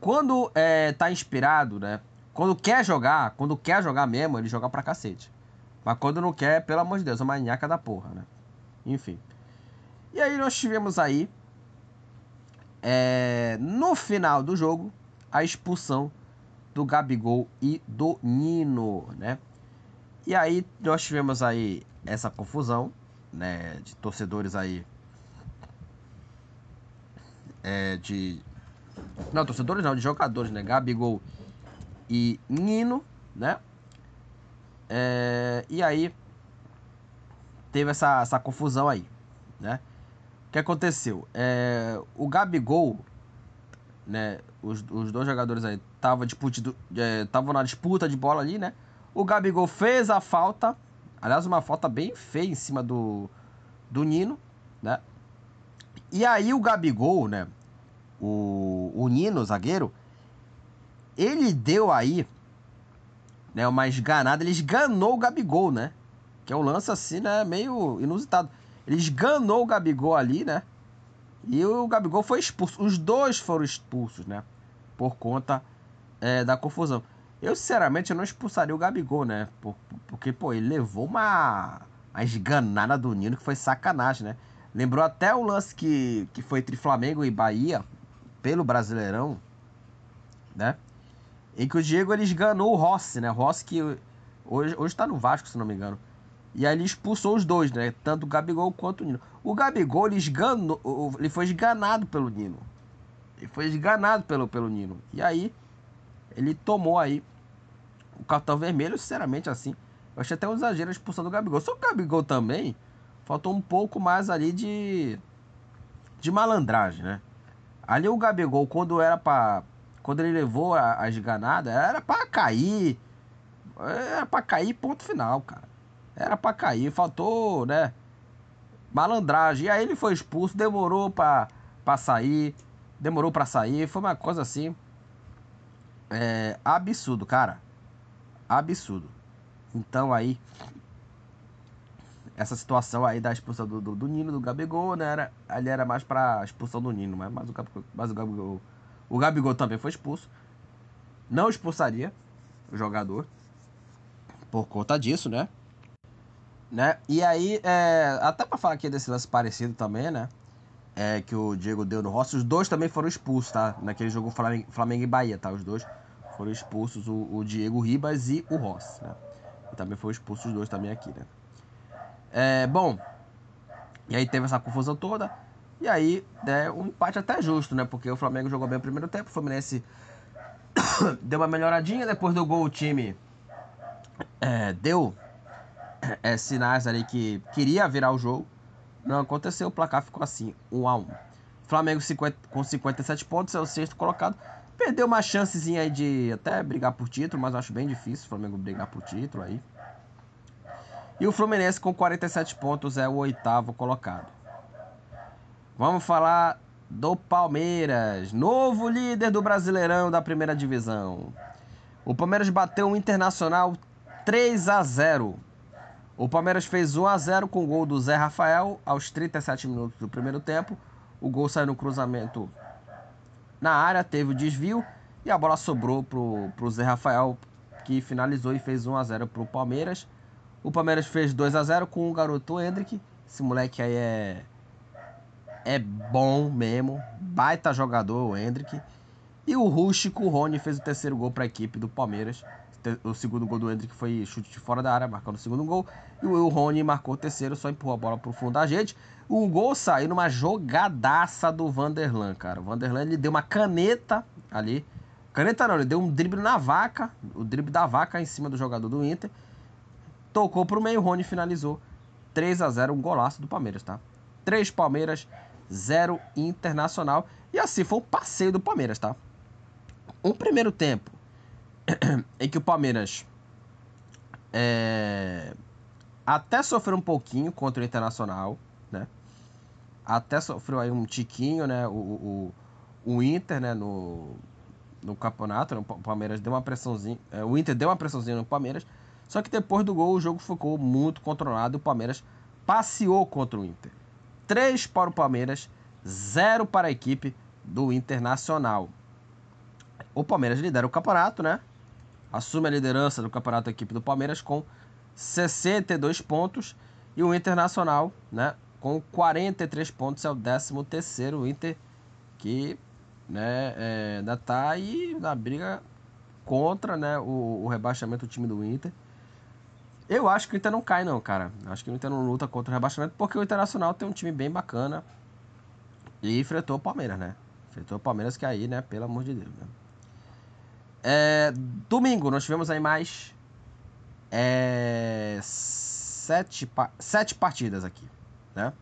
quando é, tá inspirado, né? Quando quer jogar, quando quer jogar mesmo, ele joga pra cacete. Mas quando não quer, pelo amor de Deus, é uma manhaca da porra, né? Enfim. E aí nós tivemos aí, é, no final do jogo, a expulsão do Gabigol e do Nino, né? E aí nós tivemos aí essa confusão, né, de torcedores aí é, de não, torcedores não, de jogadores, né? Gabigol e Nino, né? É, e aí teve essa, essa confusão aí, né? O que aconteceu? É, o Gabigol, né? Os, os dois jogadores aí estavam é, na disputa de bola ali, né? O Gabigol fez a falta. Aliás, uma falta bem feia em cima do, do Nino, né? E aí o Gabigol, né? O, o Nino, o zagueiro, ele deu aí, né? Uma esganada, ele esganou o Gabigol, né? Que é um lance assim, né? Meio inusitado. Ele esganou o Gabigol ali, né? E o Gabigol foi expulso. Os dois foram expulsos, né? Por conta é, da confusão. Eu, sinceramente, eu não expulsaria o Gabigol, né? Por, porque, pô, ele levou uma, uma esganada do Nino que foi sacanagem, né? Lembrou até o lance que, que foi entre Flamengo e Bahia, pelo Brasileirão, né? Em que o Diego ele esganou o Rossi, né? O Rossi que hoje, hoje tá no Vasco, se não me engano. E aí ele expulsou os dois, né? Tanto o Gabigol quanto o Nino. O Gabigol, ele, esganou, ele foi esganado pelo Nino. Ele foi esganado pelo, pelo Nino. E aí, ele tomou aí o cartão vermelho, sinceramente, assim. Eu achei até um exagero a expulsão do Gabigol. Só que o Gabigol também faltou um pouco mais ali de. de malandragem, né? Ali o Gabigol, quando era pra. Quando ele levou a, esganada, era pra cair. Era pra cair, ponto final, cara. Era pra cair, faltou, né? Malandragem. E aí ele foi expulso, demorou pra sair. Demorou pra sair. Foi uma coisa assim. É, absurdo, cara. Absurdo. Então aí. Essa situação aí da expulsão do, do, do Nino, do Gabigol, né? Era, ali era mais pra expulsão do Nino, mas, mas, o, Gabigol, mas o Gabigol. O Gabigol também foi expulso. Não expulsaria o jogador. Por conta disso, né? Né? E aí, é, até pra falar aqui desse lance parecido também, né? É, que o Diego deu no Rossi, os dois também foram expulsos, tá? Naquele jogo Flamengo, Flamengo e Bahia, tá? Os dois foram expulsos, o, o Diego Ribas e o Rossi, né? E também foram expulsos os dois também aqui, né? É, bom, e aí teve essa confusão toda. E aí, né, um empate até justo, né? Porque o Flamengo jogou bem o primeiro tempo, o Fluminense deu uma melhoradinha. Depois do gol, o time é, deu é, sinais ali que queria virar o jogo. Não aconteceu, o placar ficou assim, 1 um a 1 um. Flamengo 50, com 57 pontos, é o sexto colocado. Perdeu uma chancezinha aí de até brigar por título, mas acho bem difícil o Flamengo brigar por título aí. E o Fluminense com 47 pontos é o oitavo colocado. Vamos falar do Palmeiras, novo líder do Brasileirão da primeira divisão. O Palmeiras bateu o Internacional 3 a 0. O Palmeiras fez 1 a 0 com o gol do Zé Rafael aos 37 minutos do primeiro tempo. O gol saiu no cruzamento na área, teve o desvio e a bola sobrou pro, pro Zé Rafael, que finalizou e fez 1 a 0 pro Palmeiras. O Palmeiras fez 2 a 0 com o garoto Hendrick. Esse moleque aí é é bom mesmo, baita jogador o Hendrick. E o rústico o Rony fez o terceiro gol para a equipe do Palmeiras. O segundo gol do Hendrick foi chute de fora da área, marcando o segundo gol. E o Rony marcou o terceiro, só empurrou a bola pro fundo da gente. O gol saiu numa jogadaça do Vanderlan, cara. O Vanderlan ele deu uma caneta ali. Caneta não, ele deu um drible na vaca. O drible da vaca em cima do jogador do Inter. Tocou pro meio, Rony finalizou. 3 a 0 um golaço do Palmeiras, tá? 3 Palmeiras, 0 Internacional. E assim foi o passeio do Palmeiras, tá? Um primeiro tempo em que o Palmeiras é, até sofreu um pouquinho contra o Internacional, né? Até sofreu aí um tiquinho, né? O, o, o Inter, né? No, no campeonato, né? o Palmeiras deu uma pressãozinha. É, o Inter deu uma pressãozinha no Palmeiras. Só que depois do gol o jogo ficou muito controlado e o Palmeiras passeou contra o Inter. 3 para o Palmeiras, 0 para a equipe do Internacional. O Palmeiras lidera o campeonato, né? Assume a liderança do campeonato da equipe do Palmeiras com 62 pontos e o Internacional, né, com 43 pontos é o 13 terceiro Inter que né, é, ainda está aí na briga contra né, o, o rebaixamento do time do Inter. Eu acho que o Inter não cai, não, cara. Acho que o Inter não luta contra o rebaixamento, porque o Internacional tem um time bem bacana. E enfrentou o Palmeiras, né? Enfrentou o Palmeiras, que aí, né? Pelo amor de Deus, né? É, domingo, nós tivemos aí mais é, sete, sete partidas aqui, né?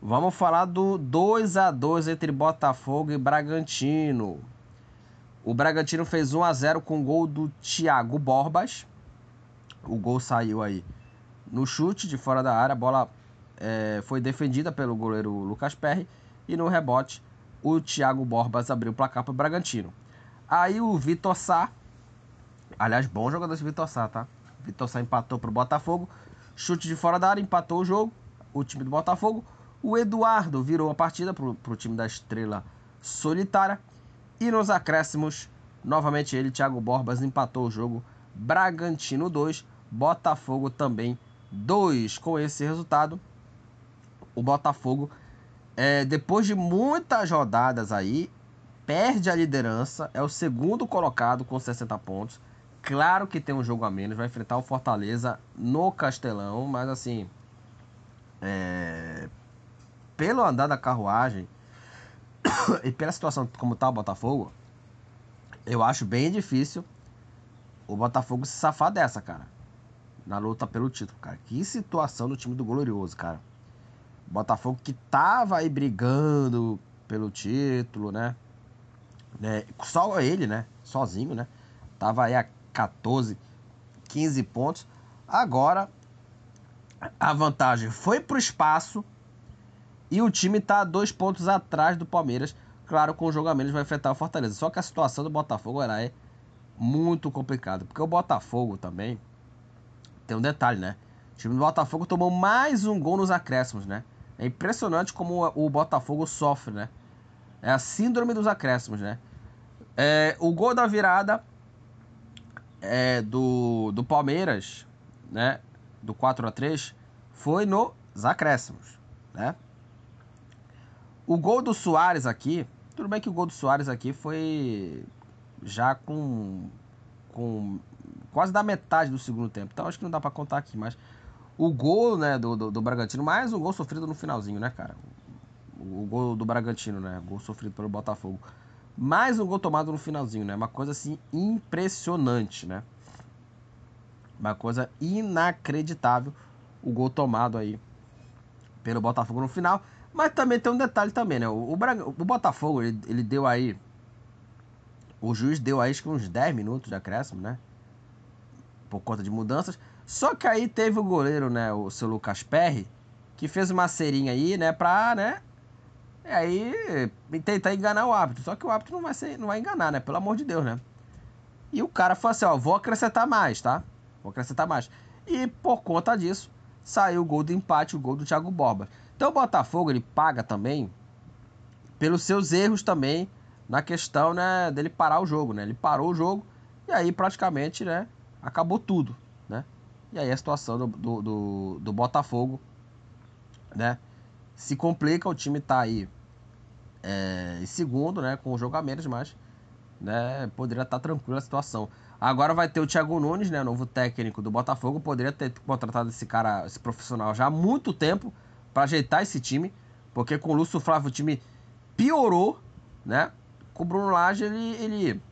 Vamos falar do 2 a 2 entre Botafogo e Bragantino. O Bragantino fez 1 a 0 com o gol do Thiago Borbas. O gol saiu aí no chute de fora da área. A bola é, foi defendida pelo goleiro Lucas Perry. E no rebote, o Thiago Borbas abriu o placar para o Bragantino. Aí o Vitor Sá. Aliás, bom jogador esse Vitor Sá, tá? Vitor Sá empatou para o Botafogo. Chute de fora da área, empatou o jogo. O time do Botafogo. O Eduardo virou a partida para o time da Estrela Solitária. E nos acréscimos, novamente ele, Thiago Borbas, empatou o jogo. Bragantino 2, Botafogo também 2. Com esse resultado, o Botafogo, é, depois de muitas rodadas aí, perde a liderança, é o segundo colocado com 60 pontos. Claro que tem um jogo a menos, vai enfrentar o Fortaleza no Castelão, mas assim, é, pelo andar da carruagem e pela situação como está o Botafogo, eu acho bem difícil o Botafogo se safar dessa, cara. Na luta pelo título, cara. Que situação do time do Glorioso, cara. Botafogo que tava aí brigando pelo título, né? É, só ele, né? Sozinho, né? Tava aí a 14, 15 pontos. Agora a vantagem foi pro espaço e o time tá dois pontos atrás do Palmeiras. Claro, com o jogo a menos vai enfrentar o Fortaleza. Só que a situação do Botafogo era é muito complicada. Porque o Botafogo também tem um detalhe, né? O time do Botafogo tomou mais um gol nos acréscimos, né? É impressionante como o Botafogo sofre, né? É a síndrome dos acréscimos, né? É, o gol da virada é, do, do Palmeiras, né? Do 4 a 3 foi nos acréscimos, né? O gol do Soares aqui, tudo bem que o gol do Soares aqui foi já com, com quase da metade do segundo tempo, então acho que não dá para contar aqui, mas o gol, né, do, do, do, Bragantino, mais um gol sofrido no finalzinho, né, cara? O, o gol do Bragantino, né? Gol sofrido pelo Botafogo. Mais um gol tomado no finalzinho, né? Uma coisa assim impressionante, né? Uma coisa inacreditável o gol tomado aí pelo Botafogo no final. Mas também tem um detalhe também, né? O, o, o Botafogo, ele, ele deu aí. O juiz deu aí acho que uns 10 minutos de acréscimo, né? Por conta de mudanças. Só que aí teve o goleiro, né, o seu Lucas Perry, que fez uma serinha aí, né, pra, né, e aí tentar enganar o árbitro. Só que o árbitro não vai, ser, não vai enganar, né, pelo amor de Deus, né. E o cara falou assim, ó, vou acrescentar mais, tá? Vou acrescentar mais. E por conta disso, saiu o gol do empate, o gol do Thiago Borba. Então o Botafogo, ele paga também pelos seus erros também na questão, né, dele parar o jogo, né? Ele parou o jogo e aí praticamente, né, acabou tudo, né? E aí a situação do, do, do, do Botafogo, né? Se complica, o time tá aí é, em segundo, né? Com o jogo a menos, mas né, poderia estar tá tranquila a situação. Agora vai ter o Thiago Nunes, né? Novo técnico do Botafogo. Poderia ter contratado esse cara, esse profissional já há muito tempo para ajeitar esse time. Porque com o Lúcio Flávio o time piorou, né? Com o Bruno Lage, ele, ele.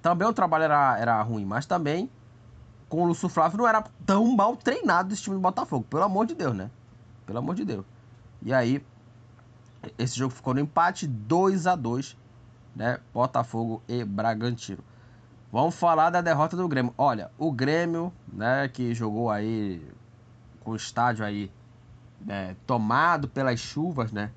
Também o trabalho era, era ruim, mas também com o Lúcio Flávio não era tão mal treinado esse time do Botafogo. Pelo amor de Deus, né? Pelo amor de Deus. E aí, esse jogo ficou no empate 2 a 2 né? Botafogo e Bragantino. Vamos falar da derrota do Grêmio. Olha, o Grêmio, né, que jogou aí com o estádio aí né, tomado pelas chuvas, né?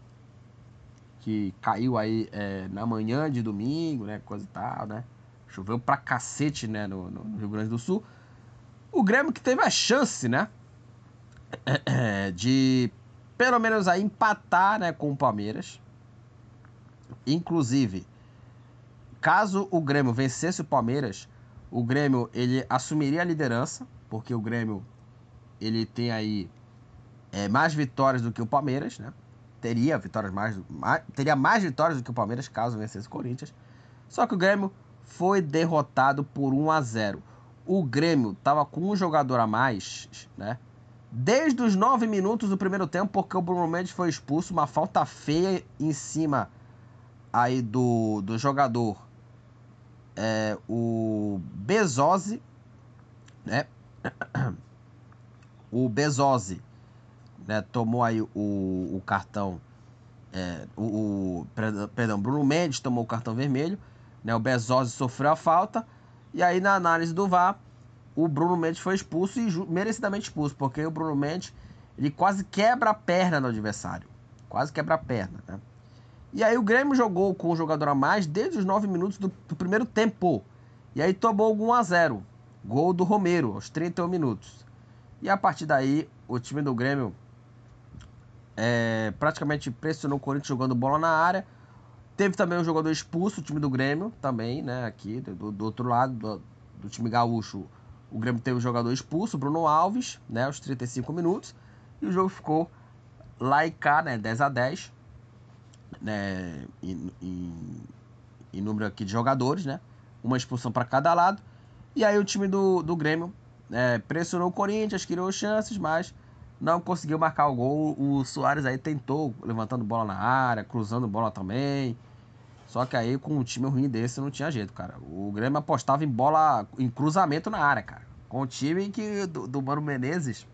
Que caiu aí é, na manhã de domingo, né? Coisa e tal, né? Choveu pra cacete, né? No, no Rio Grande do Sul. O Grêmio que teve a chance, né? De pelo menos aí empatar né, com o Palmeiras. Inclusive, caso o Grêmio vencesse o Palmeiras, o Grêmio ele assumiria a liderança, porque o Grêmio ele tem aí é, mais vitórias do que o Palmeiras, né? Teria vitórias mais, mais, teria mais vitórias do que o Palmeiras caso vencesse o Corinthians. Só que o Grêmio foi derrotado por 1 a 0 o Grêmio estava com um jogador a mais, né? Desde os nove minutos do primeiro tempo, porque o Bruno Mendes foi expulso, uma falta feia em cima aí do, do jogador, é, o Bezose, né? O Bezose, né? Tomou aí o, o cartão, é, o, o, perdão, Bruno Mendes tomou o cartão vermelho, né? O Bezose sofreu a falta e aí, na análise do VAR, o Bruno Mendes foi expulso e merecidamente expulso, porque o Bruno Mendes ele quase quebra a perna do adversário. Quase quebra a perna, né? E aí o Grêmio jogou com um jogador a mais desde os 9 minutos do, do primeiro tempo. E aí tomou 1 a 0 Gol do Romero, aos 31 minutos. E a partir daí, o time do Grêmio é, praticamente pressionou o Corinthians jogando bola na área. Teve também um jogador expulso, o time do Grêmio, também, né? Aqui, do, do outro lado do, do, time gaúcho, o Grêmio teve um jogador expulso, Bruno Alves, né? Aos 35 minutos. E o jogo ficou lá e cá, né? 10 a 10 né? Em, em, em número aqui de jogadores, né? Uma expulsão para cada lado. E aí o time do, do Grêmio né, pressionou o Corinthians, criou chances, mas não conseguiu marcar o gol. O Soares aí tentou, levantando bola na área, cruzando bola também. Só que aí com um time ruim desse não tinha jeito, cara. O Grêmio apostava em bola, em cruzamento na área, cara. Com o time que, do, do Mano Menezes,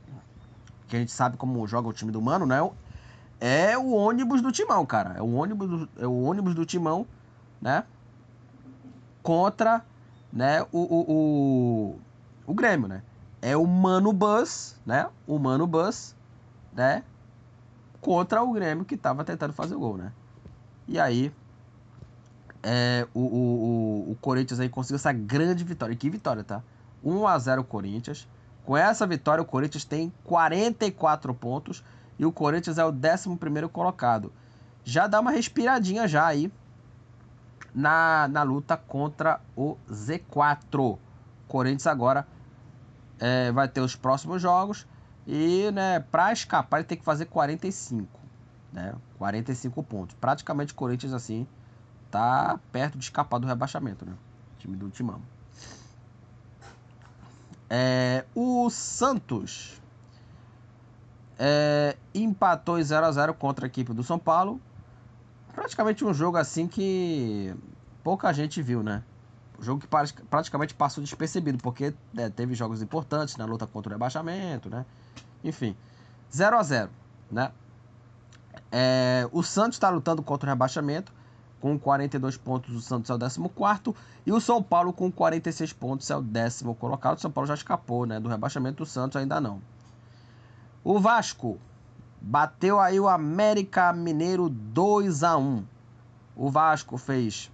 que a gente sabe como joga o time do Mano, né? É o ônibus do timão, cara. É o ônibus do, é o ônibus do timão, né? Contra né, o, o, o, o Grêmio, né? É o Mano Bus, né? O Mano Bus, né? Contra o Grêmio que tava tentando fazer o gol, né? E aí, é, o, o, o, o Corinthians aí conseguiu essa grande vitória. E que vitória, tá? 1 a 0 Corinthians. Com essa vitória, o Corinthians tem 44 pontos e o Corinthians é o 11 colocado. Já dá uma respiradinha já aí na, na luta contra o Z4. Corinthians agora é, vai ter os próximos jogos e, né, para escapar ele tem que fazer 45, né? 45 pontos. Praticamente o Corinthians assim tá perto de escapar do rebaixamento, né? time do Timão. É, o Santos é, empatou em 0 a 0 contra a equipe do São Paulo. Praticamente um jogo assim que pouca gente viu, né? Um jogo que praticamente passou despercebido, porque é, teve jogos importantes na luta contra o rebaixamento, né? Enfim, 0 a 0 né? É, o Santos está lutando contra o rebaixamento. Com 42 pontos, o Santos é o 14. E o São Paulo, com 46 pontos, é o décimo colocado. O São Paulo já escapou né, do rebaixamento, o Santos ainda não. O Vasco bateu aí o América Mineiro 2 a 1 O Vasco fez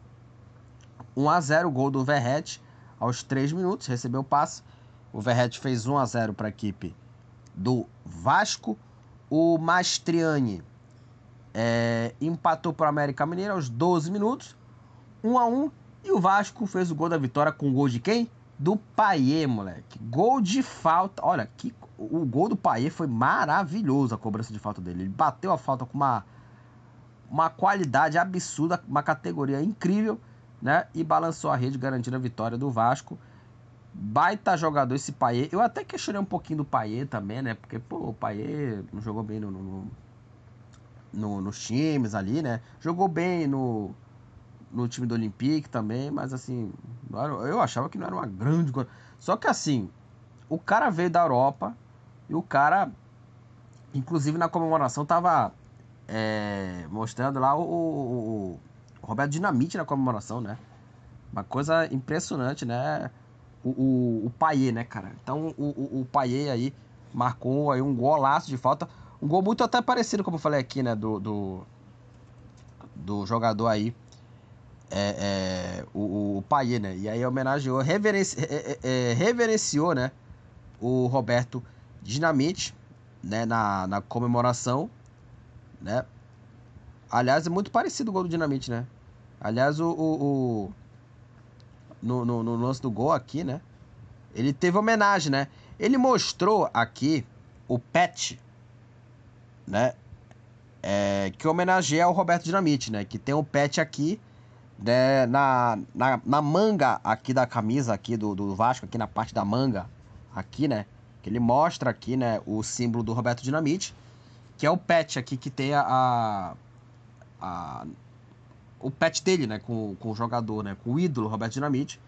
1 a 0 gol do Verret aos 3 minutos, recebeu o passe. O Verret fez 1 a 0 para a equipe do Vasco. O Mastriani é, empatou para o América Mineiro aos 12 minutos, 1 a 1 e o Vasco fez o gol da vitória com o gol de quem? Do Paier, moleque. Gol de falta. Olha, que, o gol do Paier foi maravilhoso a cobrança de falta dele. Ele bateu a falta com uma, uma qualidade absurda, uma categoria incrível, né? E balançou a rede, garantindo a vitória do Vasco. Baita jogador esse Paier. Eu até questionei um pouquinho do Paier também, né? Porque, pô, o Paier não jogou bem no, no, no, nos times ali, né? Jogou bem no, no time do Olympique também, mas assim, eu achava que não era uma grande coisa. Só que assim, o cara veio da Europa e o cara, inclusive na comemoração, tava é, mostrando lá o, o, o, Roberto Dinamite na comemoração, né? Uma coisa impressionante, né? O, o, o Paier, né, cara? Então o, o, o Paier aí marcou aí um golaço de falta. Um gol muito até parecido, como eu falei aqui, né? Do, do, do jogador aí. É, é, o, o Paier, né? E aí homenageou, reverenci, é, é, é, reverenciou, né? O Roberto Dinamite, né? Na, na comemoração, né? Aliás, é muito parecido o gol do Dinamite, né? Aliás, o, o, o no, no, no, lance do gol aqui, né? Ele teve homenagem, né? Ele mostrou aqui o pet né? É, que homenageia o Roberto Dinamite, né? Que tem um pet aqui, né? Na, na, na manga aqui da camisa aqui do, do Vasco, aqui na parte da manga, aqui, né? Que ele mostra aqui, né? O símbolo do Roberto Dinamite, que é o pet aqui que tem a, a o pet dele, né? Com, com o jogador, né? Com o ídolo Roberto Dinamite.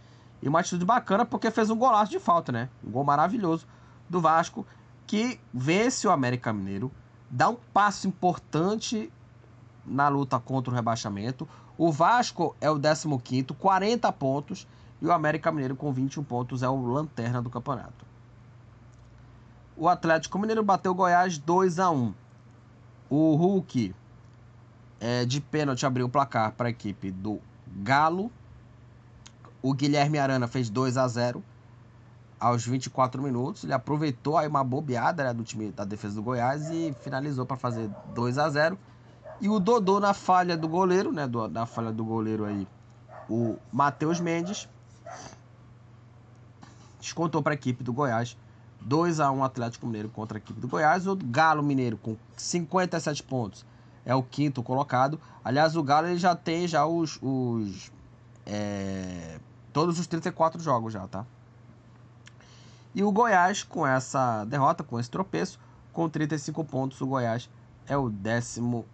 E uma atitude bacana porque fez um golaço de falta, né? Um gol maravilhoso do Vasco que vence o América Mineiro dá um passo importante na luta contra o rebaixamento. O Vasco é o 15, 40 pontos, e o América Mineiro com 21 pontos é o lanterna do campeonato. O Atlético Mineiro bateu o Goiás 2 a 1. O Hulk é, de pênalti abriu o placar para a equipe do Galo. O Guilherme Arana fez 2 a 0 aos 24 minutos. Ele aproveitou aí uma bobeada né, do time da defesa do Goiás e finalizou para fazer 2 a 0 E o Dodô na falha do goleiro, né? Do, na falha do goleiro aí, o Matheus Mendes descontou para a equipe do Goiás 2 a 1 Atlético Mineiro contra a equipe do Goiás. O Galo Mineiro com 57 pontos é o quinto colocado. Aliás, o Galo ele já tem já os, os é, todos os 34 jogos já, tá? E o Goiás, com essa derrota, com esse tropeço, com 35 pontos, o Goiás é o 18.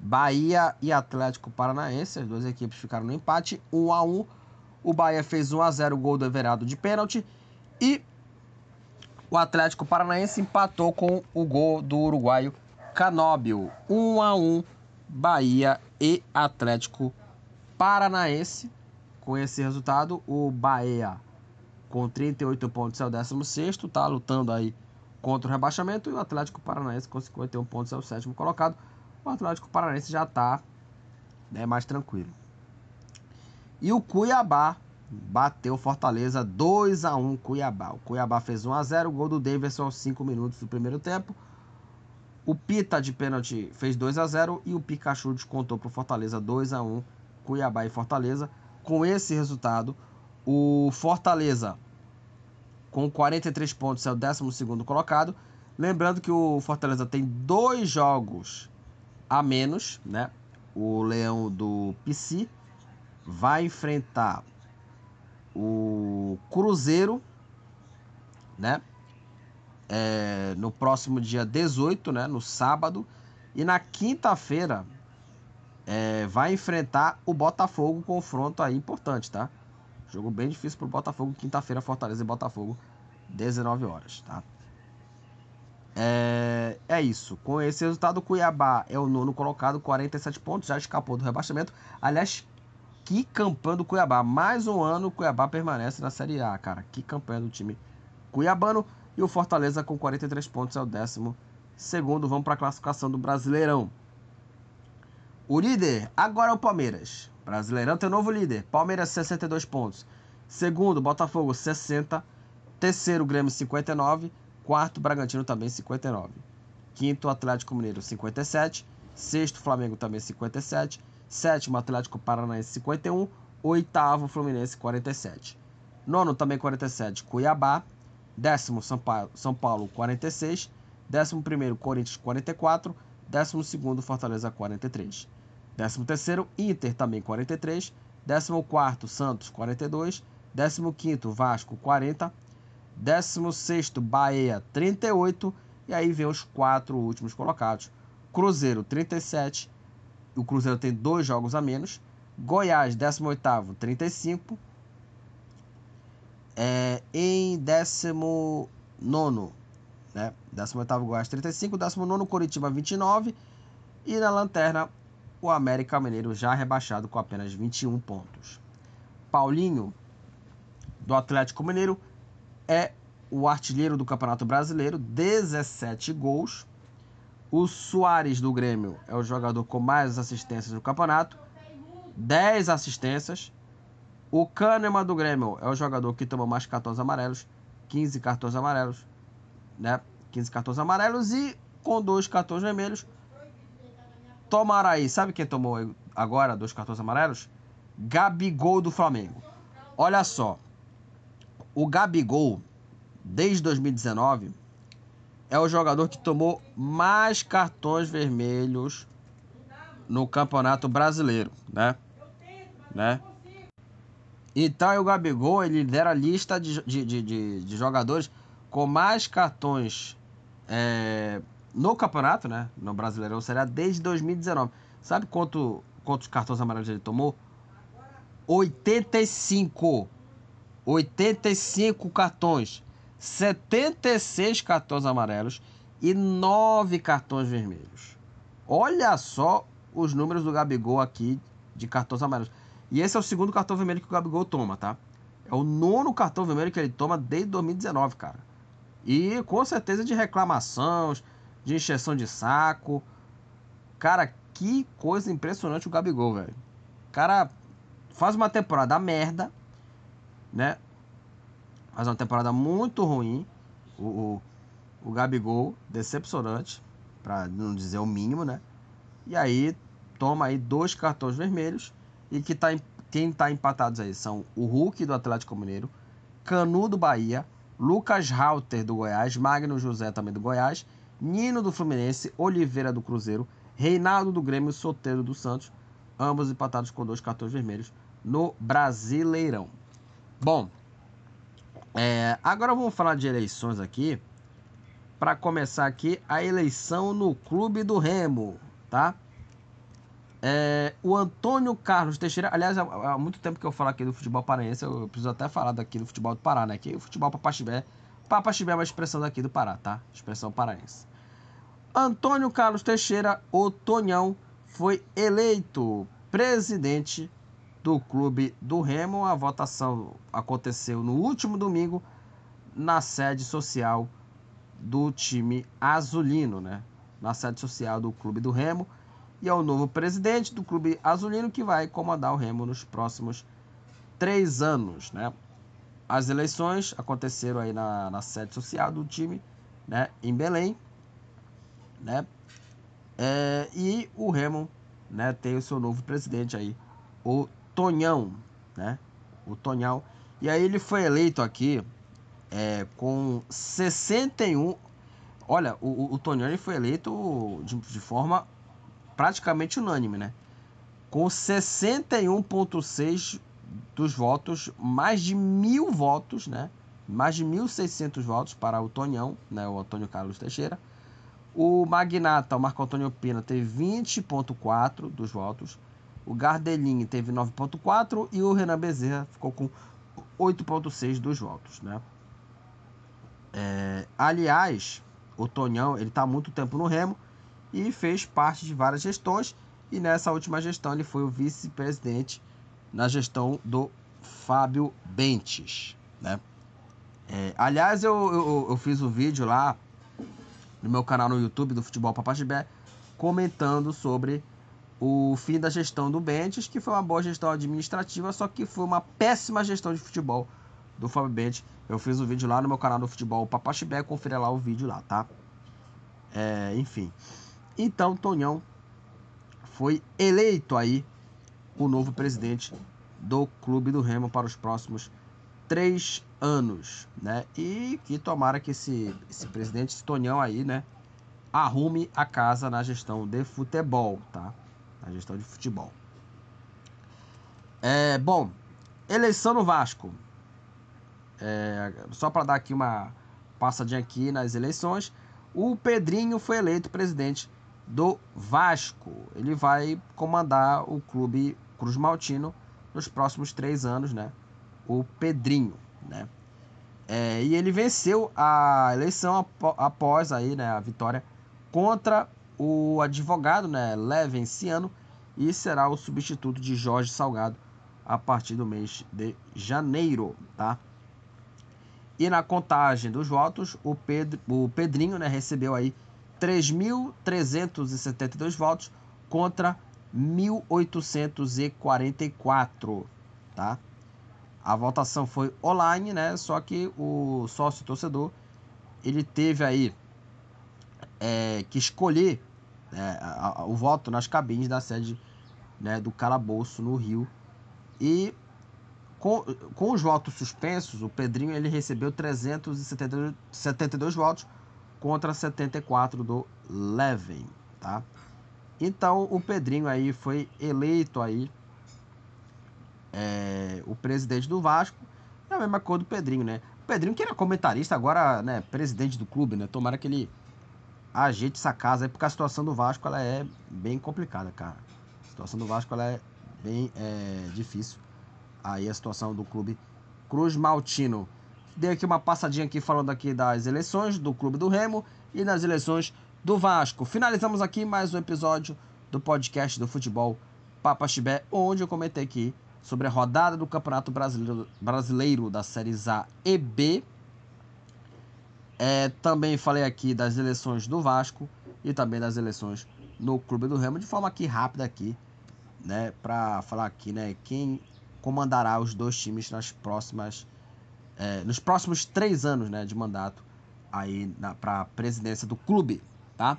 Bahia e Atlético Paranaense. As duas equipes ficaram no empate, 1 a 1 O Bahia fez 1 a 0 o gol do Everado de pênalti. E o Atlético Paranaense empatou com o gol do uruguaio Canóbio. 1 a 1 Bahia e Atlético Paranaense. Com esse resultado, o Bahia com 38 pontos é o 16, tá lutando aí contra o rebaixamento e o Atlético Paranaense com 51 pontos é o sétimo colocado. O Atlético Paranaense já está né, mais tranquilo. E o Cuiabá bateu Fortaleza 2 a 1 Cuiabá. O Cuiabá fez 1 a 0, gol do Davidson aos 5 minutos do primeiro tempo. O Pita de pênalti fez 2 a 0 e o Pikachu descontou para o Fortaleza 2 a 1 Cuiabá e Fortaleza. Com esse resultado, o Fortaleza com 43 pontos é o 12 colocado. Lembrando que o Fortaleza tem dois jogos a menos, né? O Leão do PC vai enfrentar o Cruzeiro, né? É, no próximo dia 18, né? No sábado. E na quinta-feira é, vai enfrentar o Botafogo, confronto aí importante, tá? Jogo bem difícil pro Botafogo, quinta-feira, Fortaleza e Botafogo, 19 horas, tá? É, é isso. Com esse resultado, Cuiabá é o nono colocado, 47 pontos, já escapou do rebaixamento. Aliás, que campanha do Cuiabá. Mais um ano Cuiabá permanece na Série A, cara. Que campanha do time cuiabano. E o Fortaleza com 43 pontos é o décimo segundo. Vamos para a classificação do Brasileirão. O líder agora é o Palmeiras. Brasileirão tem novo líder. Palmeiras 62 pontos. Segundo, Botafogo 60. Terceiro, Grêmio 59. Quarto, Bragantino também 59. Quinto, Atlético Mineiro 57. Sexto, Flamengo também 57. Sétimo, Atlético Paranaense 51. Oitavo, Fluminense 47. Nono, também 47, Cuiabá. Décimo, São Paulo, São Paulo 46. Décimo primeiro, Corinthians 44. Décimo segundo, Fortaleza 43. Décimo terceiro, Inter também 43. Décimo quarto, Santos 42. Décimo quinto, Vasco 40. 16 Bahia 38 e aí vem os quatro últimos colocados. Cruzeiro 37, o Cruzeiro tem dois jogos a menos. Goiás 18 35. É, em 19 né? 18 Goiás 35, 19 Curitiba 29 e na lanterna o América Mineiro já rebaixado com apenas 21 pontos. Paulinho do Atlético Mineiro é o artilheiro do Campeonato Brasileiro, 17 gols. O Soares do Grêmio é o jogador com mais assistências no campeonato, 10 assistências. O Kahneman do Grêmio é o jogador que tomou mais cartões amarelos, 15 cartões amarelos, né? 15 cartões amarelos e com dois cartões vermelhos. Tomaram aí, sabe quem tomou agora dois cartões amarelos? Gabigol do Flamengo. Olha só, o Gabigol, desde 2019, é o jogador que tomou mais cartões vermelhos no Campeonato Brasileiro, né? né? Então, o Gabigol, ele lidera a lista de, de, de, de jogadores com mais cartões é, no campeonato, né? No Brasileirão, será desde 2019. Sabe quanto, quantos cartões amarelos ele tomou? 85. 85 cartões, 76 cartões amarelos e 9 cartões vermelhos. Olha só os números do Gabigol aqui de cartões amarelos. E esse é o segundo cartão vermelho que o Gabigol toma, tá? É o nono cartão vermelho que ele toma desde 2019, cara. E com certeza de reclamações, de encheção de saco. Cara, que coisa impressionante o Gabigol, velho. Cara faz uma temporada merda, né? Faz uma temporada muito ruim. O, o, o Gabigol, decepcionante, para não dizer o mínimo, né? E aí toma aí dois cartões vermelhos e que tá, quem tá empatados aí são o Hulk do Atlético Mineiro, Canu do Bahia, Lucas Halter do Goiás, Magno José também do Goiás, Nino do Fluminense, Oliveira do Cruzeiro, Reinaldo do Grêmio, Soteiro do Santos, ambos empatados com dois cartões vermelhos no Brasileirão. Bom, é, agora vamos falar de eleições aqui. Para começar aqui, a eleição no Clube do Remo, tá? É, o Antônio Carlos Teixeira, aliás, há, muito tempo que eu falo aqui do futebol paraense, eu preciso até falar daqui do futebol do Pará, né? Que o futebol Papaxibé, Papaxibé é uma expressão daqui do Pará, tá? Expressão paraense. Antônio Carlos Teixeira, o Tonhão, foi eleito presidente do clube do Remo. A votação aconteceu no último domingo na sede social do time azulino, né? Na sede social do clube do Remo e é o novo presidente do clube azulino que vai comandar o Remo nos próximos três anos, né? As eleições aconteceram aí na, na sede social do time, né? Em Belém, né? É, e o Remo, né? Tem o seu novo presidente aí, o Tonhão, né? O Tonhão. E aí ele foi eleito aqui é, com 61. Olha, o, o, o Tonhão ele foi eleito de, de forma praticamente unânime, né? Com 61,6 dos votos, mais de mil votos, né? Mais de 1.600 votos para o Tonhão, né? O Antônio Carlos Teixeira. O Magnata, o Marco Antônio Pina, teve 20,4 dos votos. O Gardelin teve 9,4 e o Renan Bezerra ficou com 8,6 dos votos, né? É, aliás, o Tonhão, ele está muito tempo no Remo e fez parte de várias gestões. E nessa última gestão ele foi o vice-presidente na gestão do Fábio Bentes. Né? É, aliás, eu, eu, eu, fiz um vídeo lá no meu canal no YouTube do Futebol Papachibé comentando sobre o fim da gestão do Bentes, que foi uma boa gestão administrativa, só que foi uma péssima gestão de futebol do Fábio Bentes. Eu fiz um vídeo lá no meu canal do Futebol Papachibé, confira lá o vídeo lá, tá? É, enfim. Então, Tonhão foi eleito aí o novo presidente do Clube do Remo para os próximos três anos, né? E que tomara que esse, esse presidente, esse Tonhão aí, né? Arrume a casa na gestão de futebol, tá? Na gestão de futebol. É, bom, eleição no Vasco. É, só para dar aqui uma passadinha aqui nas eleições, o Pedrinho foi eleito presidente do Vasco. Ele vai comandar o clube Cruz Maltino nos próximos três anos, né? O Pedrinho, né? É, e ele venceu a eleição após aí, né, a vitória contra o advogado, né, Levenciano, e será o substituto de Jorge Salgado a partir do mês de janeiro, tá? E na contagem dos votos, o, Pedro, o Pedrinho, né, recebeu aí 3.372 votos contra 1.844, tá? A votação foi online, né? Só que o sócio torcedor ele teve aí é, que escolher é, a, a, o voto nas cabines da sede né, do calabouço no Rio e com, com os votos suspensos, o Pedrinho ele recebeu 372 votos contra 74 do Leven, tá? Então o Pedrinho aí foi eleito aí é, o presidente do Vasco, é a mesma coisa do Pedrinho, né? O Pedrinho que era comentarista, agora, né, presidente do clube, né? Tomara que ele ajeite essa casa aí, porque a situação do Vasco ela é bem complicada, cara. A situação do Vasco ela é bem é, difícil. Aí a situação do clube Cruz Maltino. Dei aqui uma passadinha aqui falando aqui das eleições do Clube do Remo e das eleições do Vasco. Finalizamos aqui mais um episódio do podcast do futebol Papa Chibé, onde eu comentei aqui sobre a rodada do Campeonato Brasileiro, Brasileiro da Séries A e B. É, também falei aqui das eleições do Vasco e também das eleições no Clube do Remo, de forma aqui rápida aqui, né, para falar aqui, né, quem comandará os dois times nas próximas é, nos próximos três anos né, de mandato aí para a presidência do clube, tá?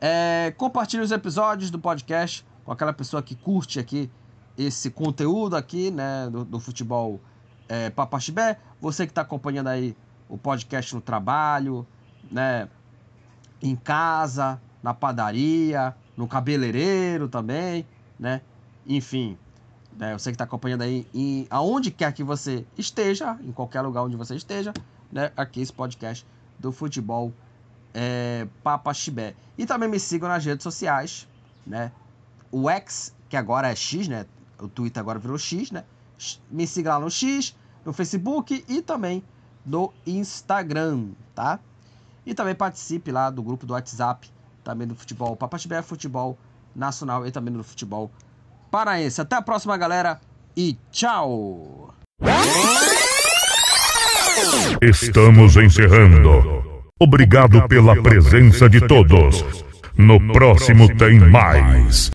É, compartilhe os episódios do podcast com aquela pessoa que curte aqui esse conteúdo aqui, né, do, do futebol é, Papaxibé. Você que está acompanhando aí o podcast no trabalho, né, em casa, na padaria, no cabeleireiro também, né? Enfim, né? Você que está acompanhando aí, aonde quer que você esteja, em qualquer lugar onde você esteja, né? aqui esse podcast do futebol é, Papa Chibé. E também me sigam nas redes sociais, né? o X, que agora é X, né? O Twitter agora virou X, né? Me siga lá no X, no Facebook e também no Instagram, tá? E também participe lá do grupo do WhatsApp, também do futebol Papaxibé, futebol nacional e também do futebol paraense. Até a próxima, galera, e tchau! Estamos encerrando. Obrigado pela presença de todos. No próximo tem mais.